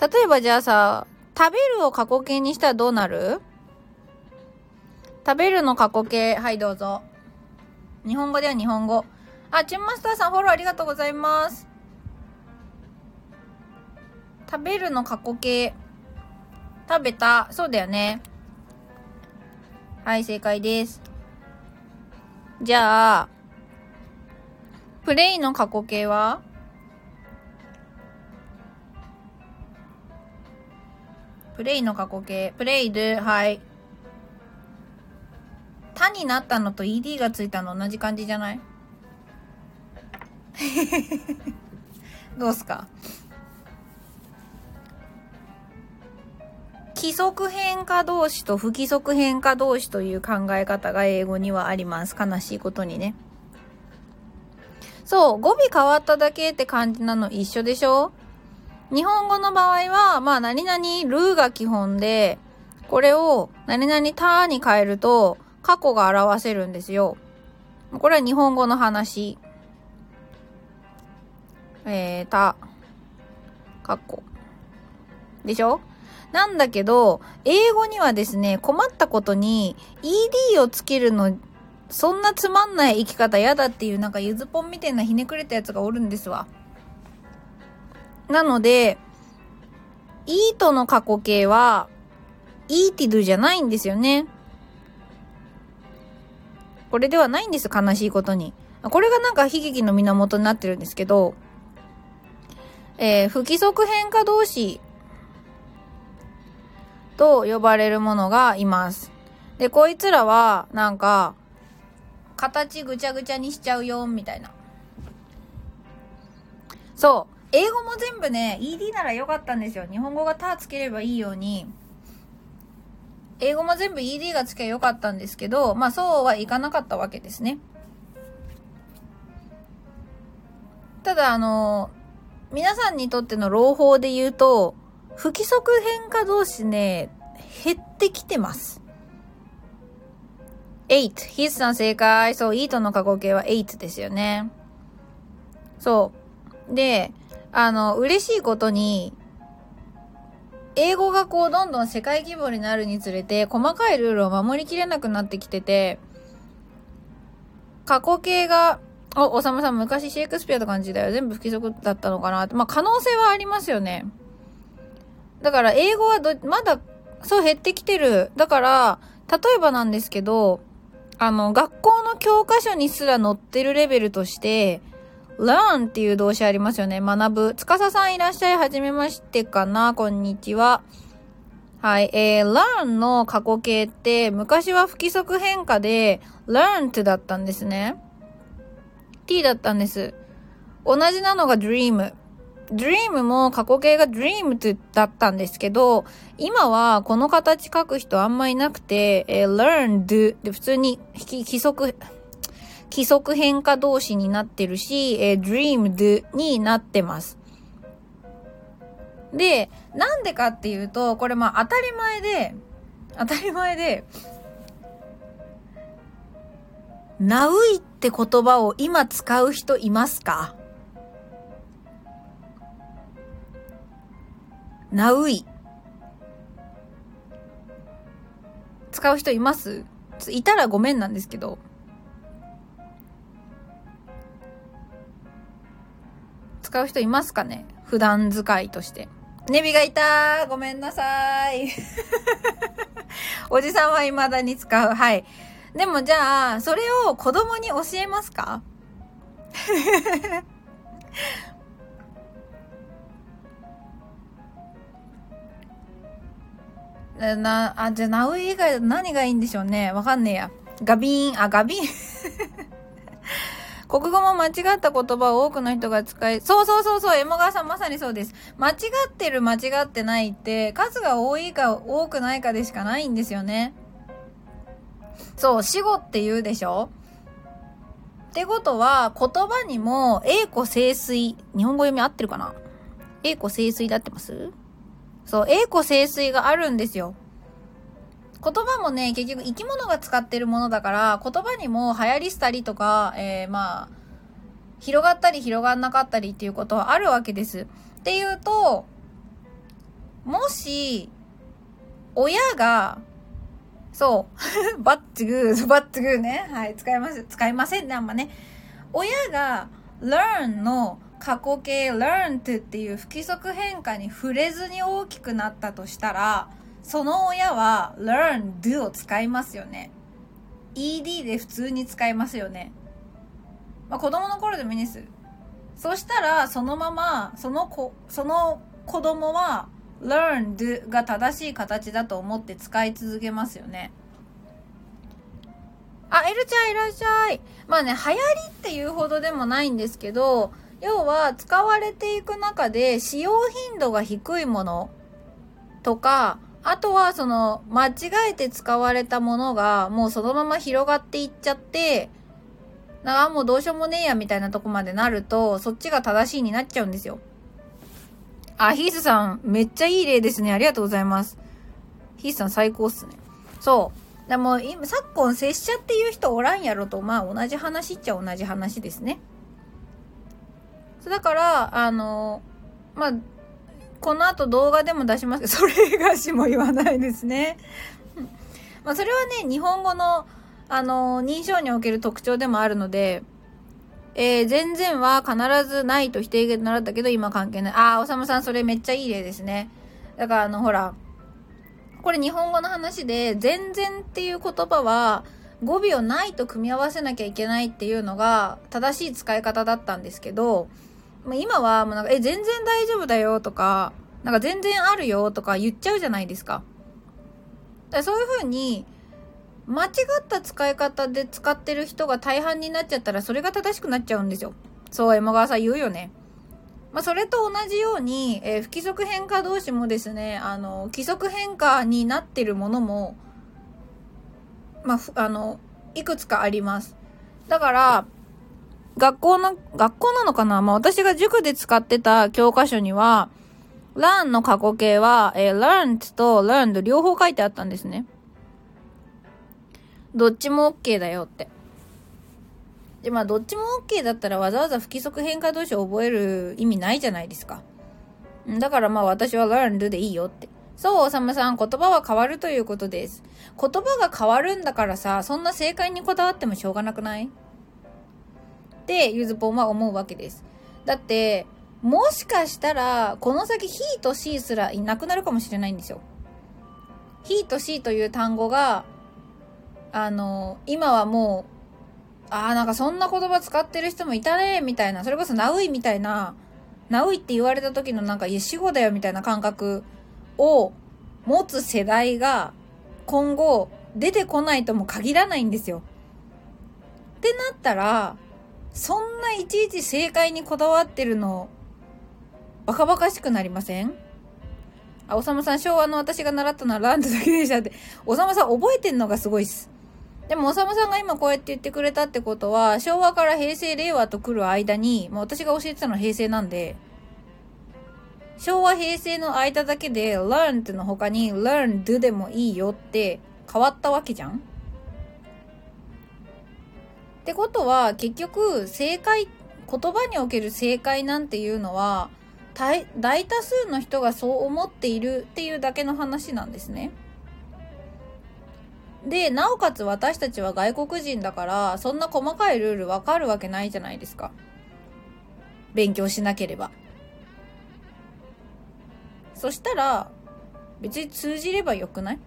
例えばじゃあさ、食べるを過去形にしたらどうなる？食べるの過去形。はい、どうぞ。日本語では日本語。あ、チュンマスターさんフォローありがとうございます。食べるの過去形。食べた。そうだよね。はい、正解です。じゃあ、プレイの過去形は？プレイの過去形。プレイで、はい。他になったのと ED がついたの同じ感じじゃない？[laughs] どうすか？規則変化動詞と不規則変化動詞という考え方が英語にはあります。悲しいことにね。そう、語尾変わっただけって感じなの一緒でしょ？日本語の場合は、まあ、何々ルーが基本で、これを何々たに変えると、過去が表せるんですよ。これは日本語の話。えー、た、過去。でしょ？なんだけど、英語にはですね、困ったことに ED をつけるの、そんなつまんない生き方嫌だっていうなんかゆずぽんみたいなひねくれたやつがおるんですわ。なので、イートの過去形は、イーティドじゃないんですよね。これではないんです、悲しいことに。これがなんか悲劇の源になってるんですけど、えー、不規則変化動詞と呼ばれるものがいます。で、こいつらは、なんか、形ぐちゃぐちゃにしちゃうよ、みたいな。そう。英語も全部ね、ED ならよかったんですよ。日本語がたつければいいように。英語も全部 ED がつけばよかったんですけど、まあそうはいかなかったわけですね。ただ、あの、皆さんにとっての朗報で言うと、不規則変化動詞ね、減ってきてます。8。ヒスさん正解。そう、イートの過去形は8ですよね。そう。で、あの、嬉しいことに、英語がこうどんどん世界規模になるにつれて細かいルールを守りきれなくなってきてて、過去形が、お、おさむさん昔シェイクスピアと感じだよ。全部不規則だったのかなって。まあ可能性はありますよね。だから英語はど、まだ、そう減ってきてる。だから、例えばなんですけど、あの、学校の教科書にすら載ってるレベルとして、learn っていう動詞ありますよね。学ぶ。つかささんいらっしゃい。はじめましてかな。こんにちは。はい。えー、learn の過去形って、昔は不規則変化で、learned だったんですね。t だったんです。同じなのが dream。Dream も過去形が dreamed だったんですけど、今はこの形書く人あんまいなくて、えー、learned で普通に規則、規則変化動詞になってるし、えー、dreamed になってます。で、なんでかっていうと、これまあ当たり前で、当たり前で、ナウイって言葉を今使う人いますか？ナウイ。使う人います？いたらごめんなんですけど。使う人いますかね？普段使いとして。ネビがいたごめんなさい。[laughs] おじさんは未だに使う。はい。でもじゃあ、それを子供に教えますか？な、あ、じゃあ、ナウイ以外何がいいんでしょうね。わかんねえや。ガビーン、あ、ガビーン [laughs] 国語も間違った言葉を多くの人が使い、そうそうそうそう、エモガさんまさにそうです。間違ってる間違ってないって、数が多いか多くないかでしかないんですよね。そう、死語って言うでしょってことは、言葉にも、栄枯盛衰、日本語読み合ってるかな？栄枯盛衰だってます？そう、栄枯盛衰があるんですよ。言葉もね、結局生き物が使ってるものだから、言葉にも流行りしたりとか、えー、まあ、広がったり広がんなかったりっていうことはあるわけです。っていうと、もし、親が、そう、[laughs] バッチグー、バッチグーね。はい、使います。使いませんね、あんまね。親が learn の過去形 learned っていう不規則変化に触れずに大きくなったとしたら、その親は learn do を使いますよね。ed で普通に使いますよね。まあ、子供の頃でもいいです。そしたら、そのまま、その子、その子供は learn do が正しい形だと思って使い続けますよね。あ、エルちゃんいらっしゃい。まあね、流行りっていうほどでもないんですけど、要は使われていく中で使用頻度が低いものとか、あとはその間違えて使われたものがもうそのまま広がっていっちゃって、あもうどうしようもねえやみたいなとこまでなると、そっちが正しいになっちゃうんですよ。あ、ヒースさん、めっちゃいい例ですね。ありがとうございます。ヒースさん最高っすね。そう。でも今、昨今拙者っていう人おらんやろと、まあ同じ話っちゃ同じ話ですね。だから、あの、まあ、この後動画でも出しますけど、それがしも言わないですね。まあ、それはね、日本語の、あの、認証における特徴でもあるので、えー、全然は必ずないと否定で習ったけど、今関係ない。ああ、おさむさん、それめっちゃいい例ですね。だから、あの、ほら、これ日本語の話で、全然っていう言葉は、語尾をないと組み合わせなきゃいけないっていうのが正しい使い方だったんですけど、ま今はもうなんか、え、全然大丈夫だよとか、なんか全然あるよとか言っちゃうじゃないですか。だからそういう風に、間違った使い方で使ってる人が大半になっちゃったらそれが正しくなっちゃうんですよ。そう、山川さん言うよね。まあ、それと同じように、えー、不規則変化同士もですね、あの、規則変化になってるものも、まあ、あの、いくつかあります。だから、学校の、学校なのかな？まあ、私が塾で使ってた教科書には、learn の過去形は、えー、learned と learned 両方書いてあったんですね。どっちも OK だよって。で、まあ、どっちも OK だったらわざわざ不規則変化動詞を覚える意味ないじゃないですか。だからまあ私は learned でいいよって。そう、おさむさん、言葉は変わるということです。言葉が変わるんだからさ、そんな正解にこだわってもしょうがなくない？ってゆずぽんは思うわけです。だって、もしかしたら、この先 he と she すらいなくなるかもしれないんですよ。he と she という単語が、あの、今はもう、ああ、なんかそんな言葉使ってる人もいたね、みたいな、それこそナウイみたいな、ナウイって言われた時のなんか、いや、死後だよ、みたいな感覚を持つ世代が、今後、出てこないとも限らないんですよ。ってなったら、そんないちいち正解にこだわってるの、バカバカしくなりません？あ、おさむさん、昭和の私が習ったのはランドだけでしたって。おさむさん覚えてんのがすごいっす。でも、おさむさんが今こうやって言ってくれたってことは、昭和から平成、令和と来る間に、もう私が教えてたのは平成なんで、昭和、平成の間だけで、learn っての他に learn do でもいいよって変わったわけじゃん？ってことは、結局、正解、言葉における正解なんていうのは、大多数の人がそう思っているっていうだけの話なんですね。で、なおかつ私たちは外国人だから、そんな細かいルールわかるわけないじゃないですか。勉強しなければ。そしたら、別に通じればよくない？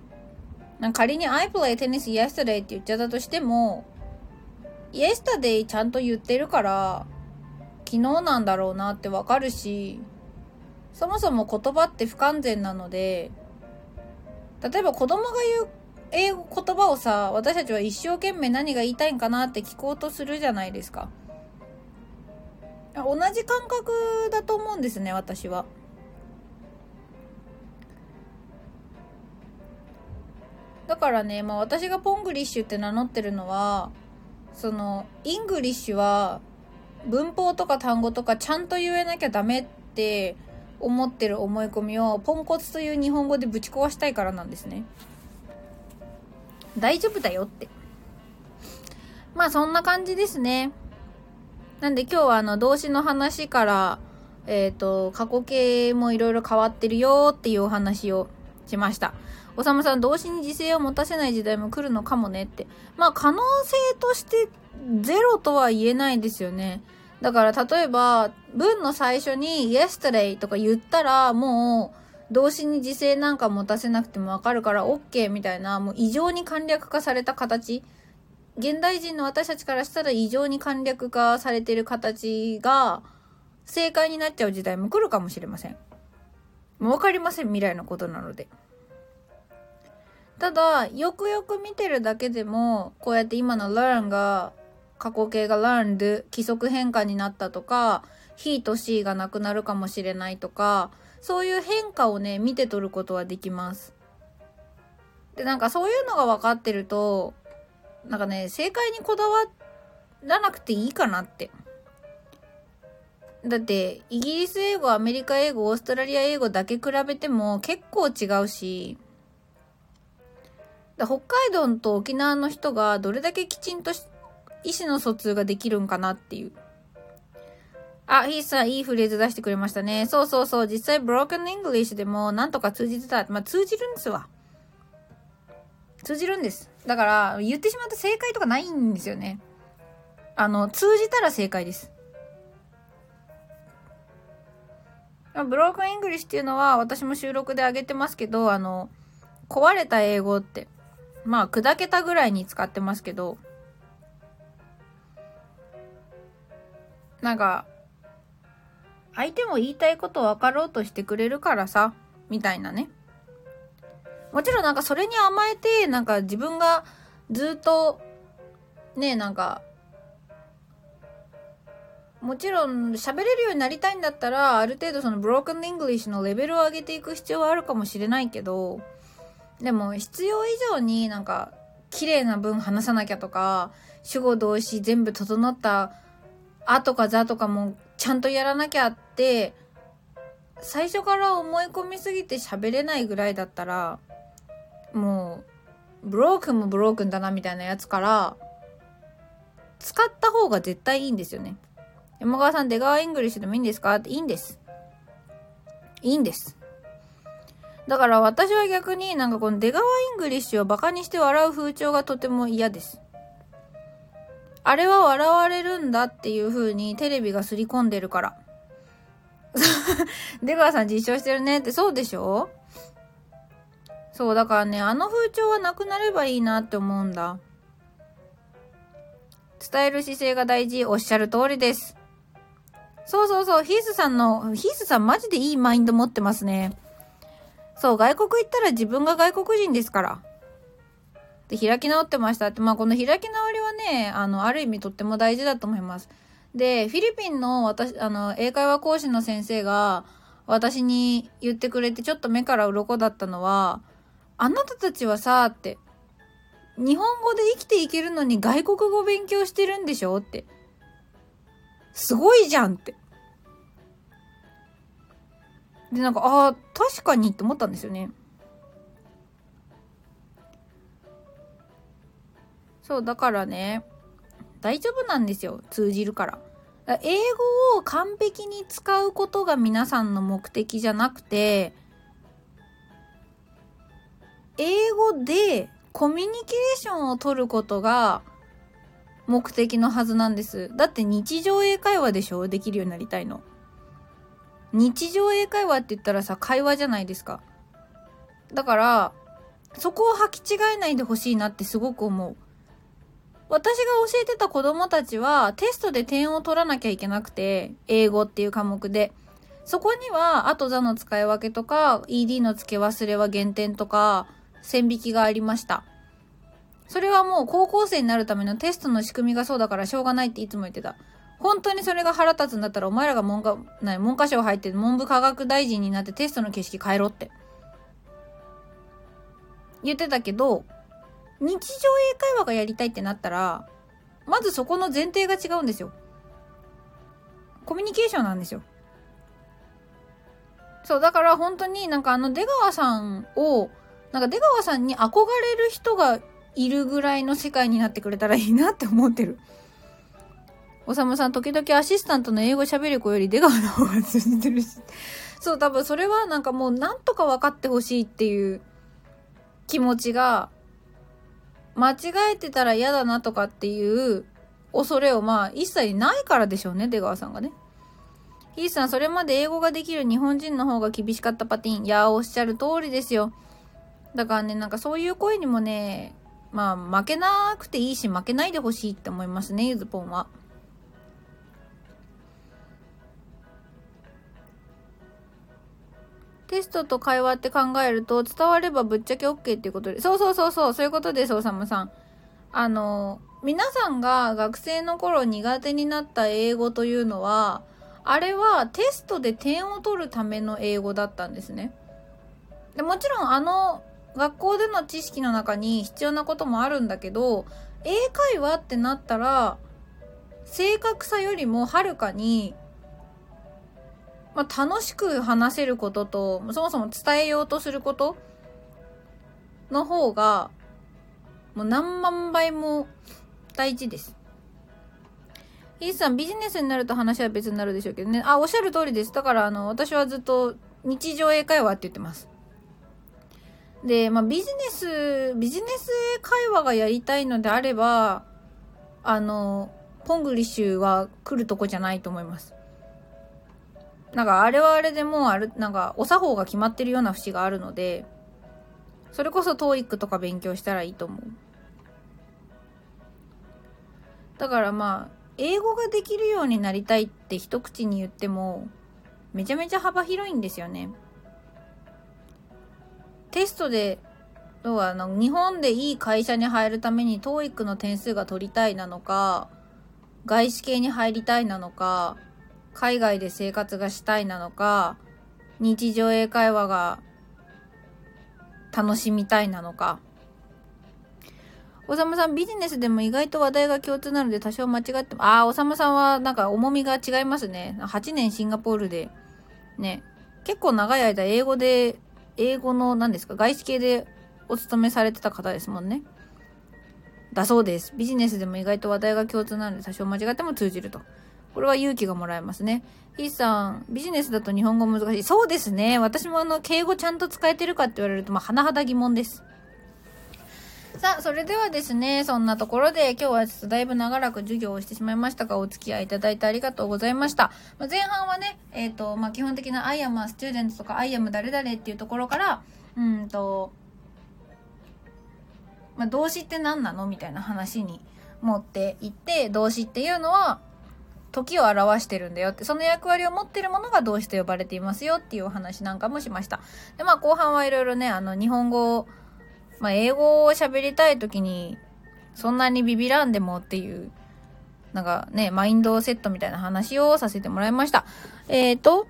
仮に I play tennis yesterday って言っちゃったとしても、yesterday ちゃんと言ってるから、昨日なんだろうなってわかるし、そもそも言葉って不完全なので、例えば子供が言う英語言葉をさ、私たちは一生懸命何が言いたいんかなって聞こうとするじゃないですか。同じ感覚だと思うんですね、私は。だからね、まあ私がポングリッシュって名乗ってるのは、そのイングリッシュは文法とか単語とかちゃんと言えなきゃダメって思ってる思い込みをポンコツという日本語でぶち壊したいからなんですね。大丈夫だよって。まあそんな感じですね。なんで今日はあの動詞の話から、えっ、ー、と、過去形もいろいろ変わってるよっていうお話をしました。おさむさん、動詞に時制を持たせない時代も来るのかもねって。まあ、可能性としてゼロとは言えないですよね。だから、例えば、文の最初に yesterday とか言ったら、もう、動詞に自制なんか持たせなくてもわかるから OK みたいな、もう異常に簡略化された形。現代人の私たちからしたら異常に簡略化されてる形が正解になっちゃう時代も来るかもしれません。もうわかりません、未来のことなので。ただ、よくよく見てるだけでも、こうやって今の learn が、過去形が learned、規則変化になったとか、he と she がなくなるかもしれないとか、そういう変化をね、見て取ることはできます。で、なんかそういうのが分かってると、なんかね、正解にこだわらなくていいかなって。だって、イギリス英語、アメリカ英語、オーストラリア英語だけ比べても結構違うし、北海道と沖縄の人がどれだけきちんと意思の疎通ができるんかなっていう。あ、ヒーさん、いいフレーズ出してくれましたね。そうそうそう。実際、ブロークン・イングリッシュでも、なんとか通じてた。まあ、通じるんですわ。通じるんです。だから、言ってしまうと正解とかないんですよね。あの、通じたら正解です。ブロークン・イングリッシュっていうのは、私も収録で上げてますけど、あの、壊れた英語って、まあ、砕けたぐらいに使ってますけど、なんか、相手も言いたいこと分かろうとしてくれるからさ、みたいなね。もちろんなんかそれに甘えて、なんか自分がずっと、ね、なんか、もちろん喋れるようになりたいんだったら、ある程度そのブロークン・イングリッシュのレベルを上げていく必要はあるかもしれないけど、でも必要以上になんか綺麗な文話さなきゃとか主語動詞全部整った「a」とか「the」とかもちゃんとやらなきゃって最初から思い込みすぎて喋れないぐらいだったらもうブロークンもブロークンだなみたいなやつから使った方が絶対いいんですよね。山川さん、出川イングリッシュでもいいんですか？っていいんです。いいんです。だから私は逆になんかこの出川イングリッシュをバカにして笑う風潮がとても嫌です。あれは笑われるんだっていう風にテレビが刷り込んでるから。[laughs] 出川さん実証してるねってそうでしょ？そう、だからね、あの風潮はなくなればいいなって思うんだ。伝える姿勢が大事、おっしゃる通りです。そうそうそう、ヒースさんの、ヒースさんマジでいいマインド持ってますね。そう、外国行ったら自分が外国人ですから。で、開き直ってましたって、まあこの開き直りはね、あの、ある意味とっても大事だと思います。で、フィリピンの私、あの、英会話講師の先生が、私に言ってくれてちょっと目から鱗だったのは、あなたたちはさ、って、日本語で生きていけるのに外国語勉強してるんでしょって。すごいじゃんって。で、なんか、ああ、確かにって思ったんですよね。そう、だからね、大丈夫なんですよ。通じるから。英語を完璧に使うことが皆さんの目的じゃなくて、英語でコミュニケーションを取ることが目的のはずなんです。だって日常英会話でしょ？できるようになりたいの。日常英会話って言ったらさ、会話じゃないですか。だから、そこを履き違えないでほしいなってすごく思う。私が教えてた子供たちはテストで点を取らなきゃいけなくて、英語っていう科目で。そこには、後座の使い分けとか、ED の付け忘れは減点とか、線引きがありました。それはもう高校生になるためのテストの仕組みがそうだからしょうがないっていつも言ってた。本当にそれが腹立つんだったらお前らが文科、な文科省入って文部科学大臣になってテストの形式変えろって。言ってたけど、日常英会話がやりたいってなったら、まずそこの前提が違うんですよ。コミュニケーションなんですよ。そう、だから本当になんかあの出川さんを、なんか出川さんに憧れる人がいるぐらいの世界になってくれたらいいなって思ってる。おさむさん、時々アシスタントの英語喋る子より出川の方が通じてるし。[laughs] そう、多分それはなんかもうなんとか分かってほしいっていう気持ちが間違えてたら嫌だなとかっていう恐れをまあ一切ないからでしょうね、出川さんがね。ヒースさん、それまで英語ができる日本人の方が厳しかったパティン。いや、おっしゃる通りですよ。だからね、なんかそういう声にもね、まあ負けなくていいし負けないでほしいって思いますね、ゆずぽんは。テストと会話って考えると伝わればぶっちゃけ OK っていうことで。そうそうそうそう、そういうことです、おさむさん。あの、皆さんが学生の頃苦手になった英語というのは、あれはテストで点を取るための英語だったんですね。でもちろんあの学校での知識の中に必要なこともあるんだけど、英会話ってなったら、正確さよりもはるかにまあ、楽しく話せることと、そもそも伝えようとすることの方が、もう何万倍も大事です。イースさん、ビジネスになると話は別になるでしょうけどね。あ、おっしゃる通りです。だから、あの、私はずっと日常英会話って言ってます。で、まあ、ビジネス、ビジネス英会話がやりたいのであれば、あの、ポングリッシュは来るとこじゃないと思います。なんかあれはあれでもうある、なんかお作法が決まってるような節があるので、それこそ TOEIC とか勉強したらいいと思う。だからまあ、英語ができるようになりたいって一口に言っても、めちゃめちゃ幅広いんですよね。テストで、要はあの日本でいい会社に入るために TOEIC の点数が取りたいなのか、外資系に入りたいなのか、海外で生活がしたいなのか、日常英会話が楽しみたいなのか。おさむさん、ビジネスでも意外と話題が共通なので多少間違っても、ああ、おさむさんはなんか重みが違いますね。8年シンガポールで、ね、結構長い間英語で、英語の何ですか、外資系でお勤めされてた方ですもんね。だそうです。ビジネスでも意外と話題が共通なので多少間違っても通じると。これは勇気がもらえますね。ヒーさん、ビジネスだと日本語難しい。そうですね。私もあの、敬語ちゃんと使えてるかって言われると、まあ、甚だ疑問です。さあ、それではですね、そんなところで今日はちょっとだいぶ長らく授業をしてしまいましたが、お付き合いいただいてありがとうございました。まあ、前半はね、えっ、ー、と、まあ、基本的な I am a student とか I am 誰々っていうところから、うんと、まあ、動詞って何なの？みたいな話に持っていって、動詞っていうのは、時を表してるんだよって、その役割を持ってるものが動詞と呼ばれていますよっていうお話なんかもしました。で、まあ後半はいろいろね、あの日本語、まあ英語を喋りたい時に、そんなにビビらんでもっていう、なんかね、マインドセットみたいな話をさせてもらいました。えっ、ー、と、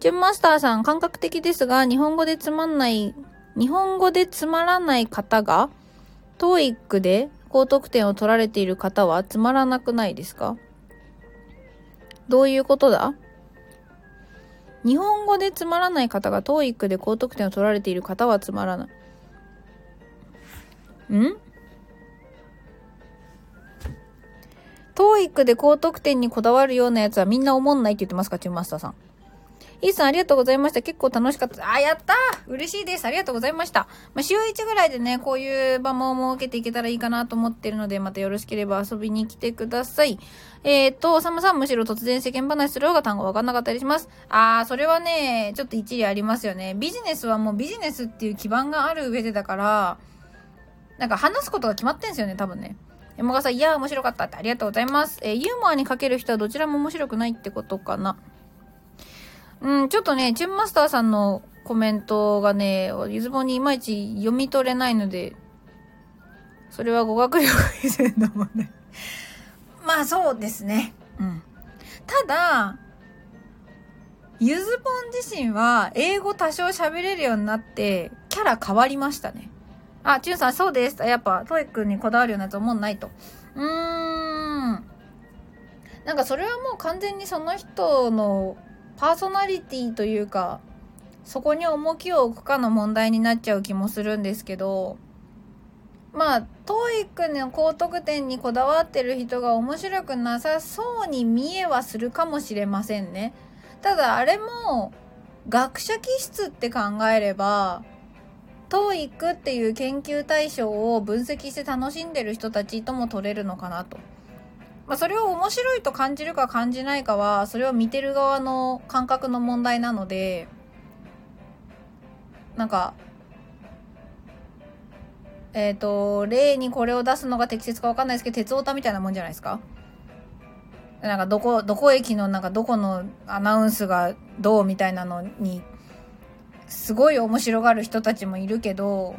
ジュンマスターさん、感覚的ですが、日本語でつまんない、日本語でつまらない方が、TOEIC で高得点を取られている方はつまらなくないですか？どういうことだ？日本語でつまらない方が TOEIC で高得点を取られている方はつまらない。ん ?TOEIC で高得点にこだわるようなやつはみんなおもんないって言ってますか、チューマスターさん。イーさんありがとうございました。結構楽しかった。あ、やった嬉しいです。ありがとうございました。まあ、週1ぐらいでね、こういう場も設けていけたらいいかなと思ってるので、またよろしければ遊びに来てください。えっ、と、おさむさんむしろ突然世間話する方が単語わかんなかったりします。あー、それはね、ちょっと一理ありますよね。ビジネスはもうビジネスっていう基盤がある上でだから、なんか話すことが決まってんすよね、多分ね。山川さん、いや、面白かったってありがとうございます。えー、ユーモアにかける人はどちらも面白くないってことかな。うん、ちょっとね、チュンマスターさんのコメントがね、ゆずぼにいまいち読み取れないので、それは語学力以前のもんね。[laughs] まあそうですね。うん。ただ、ゆずぽん自身は英語多少喋れるようになって、キャラ変わりましたね。あ、チュンさんそうです。やっぱ、 TOEIC にこだわるようなやつ思んないと。うーん。なんかそれはもう完全にその人のパーソナリティというか、そこに重きを置くかの問題になっちゃう気もするんですけど、まあ、TOEIC の高得点にこだわってる人が面白くなさそうに見えはするかもしれませんね。ただ、あれも、学者気質って考えれば、TOEIC っていう研究対象を分析して楽しんでる人たちとも取れるのかなと。まあ、それを面白いと感じるか感じないかは、それを見てる側の感覚の問題なので、なんか、えっ、ー、と、例にこれを出すのが適切かわかんないですけど、鉄オタみたいなもんじゃないですか？なんかどこ、どこ駅のなんかどこのアナウンスがどうみたいなのに、すごい面白がる人たちもいるけど、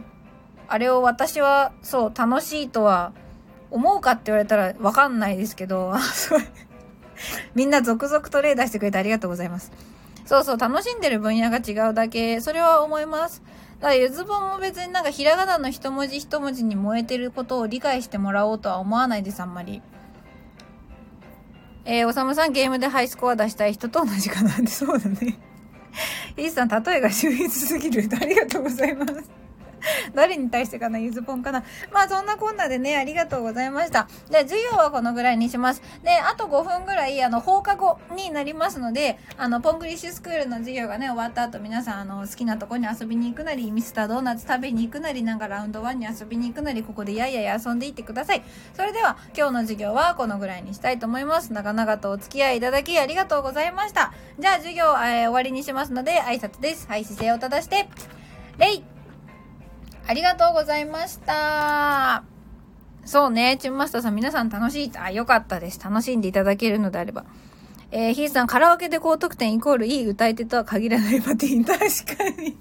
あれを私はそう楽しいとは思うかって言われたらわかんないですけど、[laughs] みんな続々と例出してくれてありがとうございます。そうそう、楽しんでる分野が違うだけ、それは思います。だからゆずぼんも別になんかひらがなの一文字一文字に燃えてることを理解してもらおうとは思わないです、あんまり。えー、おさむさんゲームでハイスコア出したい人と同じかなって、そうだね。イーさん、例えが秀逸すぎる。ありがとうございます。[laughs] 誰に対してかなゆずぽんかなまあそんなこんなでね、ありがとうございました。で、授業はこのぐらいにします。で、あと5分ぐらい、あの、放課後になりますので、あの、ポングリッシュスクールの授業がね、終わった後、皆さん、あの、好きなとこに遊びに行くなり、ミスタードーナツ食べに行くなり、なんかラウンド1に遊びに行くなり、ここでやいやい遊んでいってください。それでは、今日の授業はこのぐらいにしたいと思います。長々とお付き合いいただきありがとうございました。じゃあ、授業、えー、終わりにしますので、挨拶です。はい、姿勢を正して、礼ありがとうございました。そうね、チュンマスターさん皆さん楽しい。あ、よかったです。楽しんでいただけるのであれば。えー、ヒーさん、カラオケで高得点イコールいい歌い手とは限らないパティン。確かに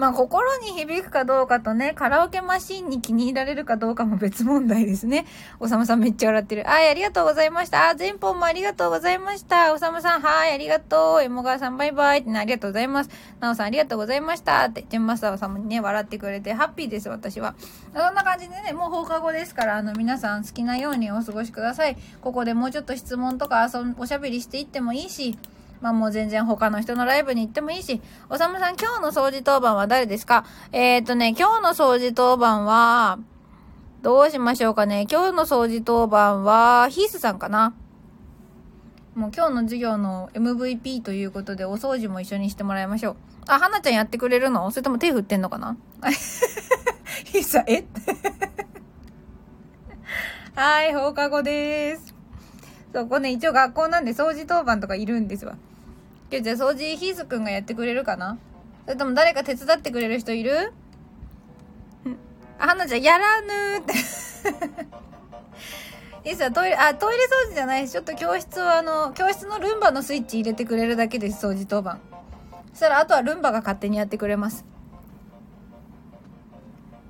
まあ、心に響くかどうかとね、カラオケマシンに気に入られるかどうかも別問題ですね。おさむさんめっちゃ笑ってる。はい、ありがとうございました。あ、前方もありがとうございました。おさむさん、はい、ありがとう。えもがわさん、バイバイってね、ありがとうございます。なおさん、ありがとうございました。って、ジェンマスターさんもね、笑ってくれて、ハッピーです、私は。そんな感じでね、もう放課後ですから、あの、皆さん好きなようにお過ごしください。ここでもうちょっと質問とか、そおしゃべりしていってもいいし、まあもう全然他の人のライブに行ってもいいし、おさむさん今日の掃除当番は誰ですか？えっ、とね、今日の掃除当番は、どうしましょうかね？今日の掃除当番は、ヒースさんかな？もう今日の授業の MVP ということでお掃除も一緒にしてもらいましょう。あ、はなちゃんやってくれるの？それとも手振ってんのかな？[laughs] ヒースさん、え？[laughs] はい、放課後です。そ、こね、一応学校なんで掃除当番とかいるんですわ。今日じゃあ掃除ヒースくんがやってくれるかな？それとも誰か手伝ってくれる人いる？あ、はなちゃん、やらぬーって [laughs] いいっすよ、トイレ、あ、トイレ掃除じゃないし、ちょっと教室はあの、教室のルンバのスイッチ入れてくれるだけです、掃除当番。そしたら、あとはルンバが勝手にやってくれます。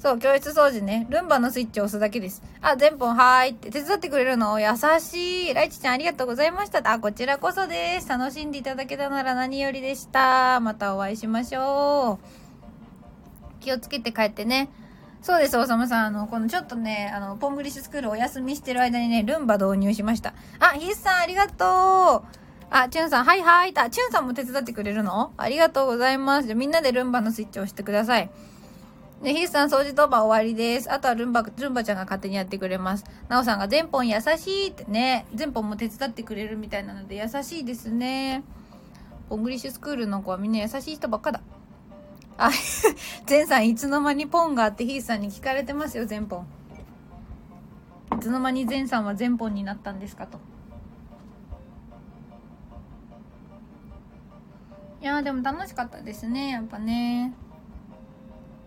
そう、教室掃除ね。ルンバのスイッチを押すだけです。あ、全本はーいって。手伝ってくれるの？優しい。ライチちゃんありがとうございました。あ、こちらこそです。楽しんでいただけたなら何よりでした。またお会いしましょう。気をつけて帰ってね。そうです、おさむさん。あの、このちょっとね、あの、ポングリッシュスクールお休みしてる間にね、ルンバ導入しました。あ、ヒスさんありがとう。あ、チュンさん、はいはい。あ、チュンさんも手伝ってくれるの？ありがとうございます。じゃみんなでルンバのスイッチを押してください。で、ヒースさん掃除当番終わりです。あとはルンバ、ルンバちゃんが勝手にやってくれます。なおさんが全本優しいってね、全本も手伝ってくれるみたいなので優しいですね。ポングリッシュスクールの子はみんな優しい人ばっかだ。あ、[laughs] ゼンさんいつの間にポンがあってヒースさんに聞かれてますよ、全本。いつの間にゼンさんは全本になったんですかと。いやでも楽しかったですね、やっぱね。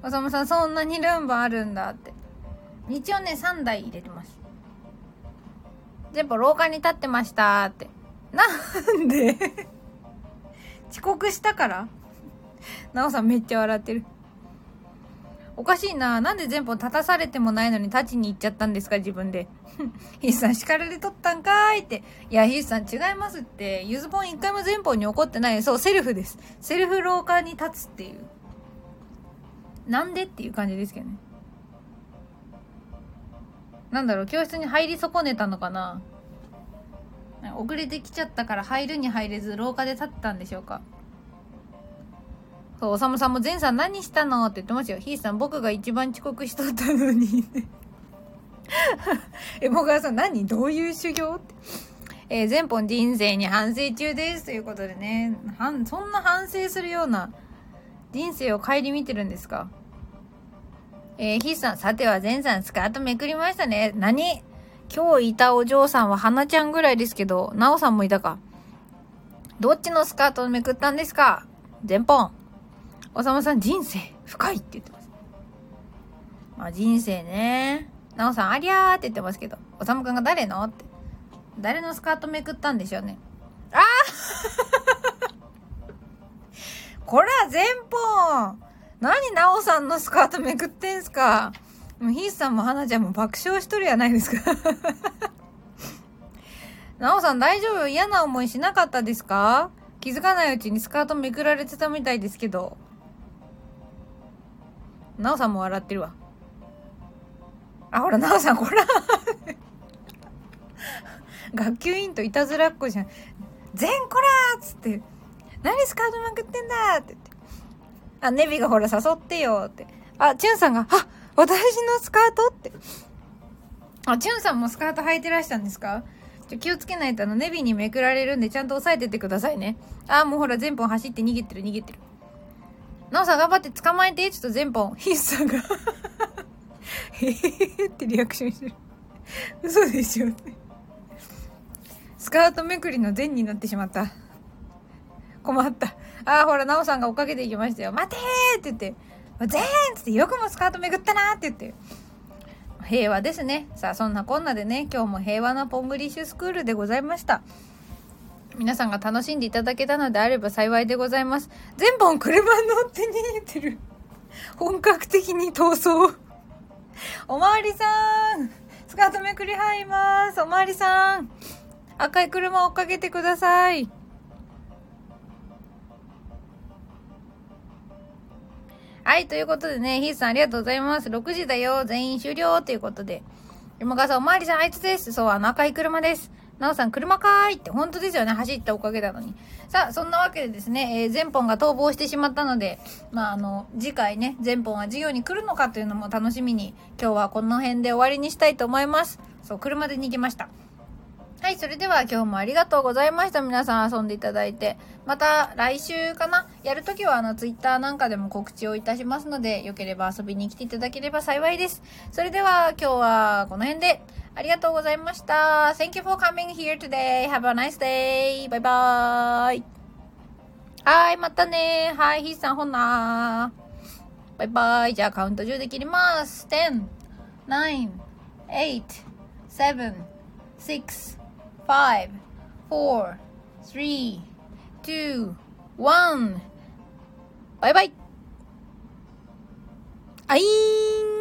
おさむさん、そんなにルンバあるんだって。一応ね、3台入れてます。全部廊下に立ってましたって。なんで？遅刻したから？なおさんめっちゃ笑ってる。おかしいな。なんで全部立たされてもないのに立ちに行っちゃったんですか、自分で。ヒースさん叱られとったんかーいって。いや、ヒースさん違いますって。ゆずぽん一回も前方に怒ってない。そう、セルフです。セルフ廊下に立つっていう。なんでっていう感じですけどね。なんだろう、教室に入り損ねたのかな遅れてきちゃったから入るに入れず廊下で立ってたんでしょうかそう、おさむさんも前さん何したのって言ってますよ。ひーさん僕が一番遅刻しとったのに [laughs] え、もがさん何どういう修行って。えー、前本人生に反省中です。ということでね、はん、そんな反省するような人生を顧みてるんですか？えー、ヒーさん、さては前さんスカートめくりましたね。何？今日いたお嬢さんは花ちゃんぐらいですけど、なおさんもいたか。どっちのスカートをめくったんですか？前本。おさまさん、人生深いって言ってます。まあ人生ね。なおさん、ありゃーって言ってますけど、おさむくんが誰の？って。誰のスカートめくったんでしょうね。ああこれは前方何なおさんのスカートめくってんすかもうヒースさんも花ちゃんも爆笑しとるやないですか [laughs] なおさん大丈夫？嫌な思いしなかったですか？気づかないうちにスカートめくられてたみたいですけど。なおさんも笑ってるわ。あ、ほら、なおさん、ほら。[laughs] 学級委員といたずらっ子じゃん。全こらーっつって。何スカートまくってんだって言って。あ、ネビがほら誘ってよって。あ、チュンさんが、あ、私のスカートって。あ、チュンさんもスカート履いてらしたんですか？ちょ気をつけないとあの、ネビにめくられるんでちゃんと押さえててくださいね。あ、もうほら全本走って逃げてる逃げてる。なおさん頑張って捕まえて、ちょっと全本。ヒッさんがへへへへってリアクションしてる。嘘でしょ。スカートめくりの善になってしまった。困った。ああ、ほら、なおさんが追っかけていきましたよ。待てーって言って、ぜーんってって、よくもスカートめぐったなーって言って。平和ですね。さあ、そんなこんなでね、今日も平和なポングリッシュスクールでございました。皆さんが楽しんでいただけたのであれば幸いでございます。全本車に乗って逃げてる。本格的に逃走。おまわりさんスカートめくり入ります。おまわりさん赤い車を追っかけてください。はい、ということでね、ヒースさんありがとうございます。6時だよ、全員終了ということで。山川さん、おまわりさん、あいつです。そう、あの赤い車です。なおさん、車かーいって、本当ですよね。走ったおかげなのに。さあ、そんなわけでですね、えー、全本が逃亡してしまったので、まあ、あの、次回ね、全本は授業に来るのかというのも楽しみに、今日はこの辺で終わりにしたいと思います。そう、車で逃げました。はい、それでは今日もありがとうございました。皆さん遊んでいただいて。また来週かな？やるときはあのツイッターなんかでも告知をいたしますので、よければ遊びに来ていただければ幸いです。それでは今日はこの辺でありがとうございました。Thank you for coming here today. Have a nice day. バイバーイ。はい、またねはい、ヒーさんほんな。バイバイ。じゃあカウント10で切ります。10、9、8、7、6、five, four, three, two, one. バイバイ。あいー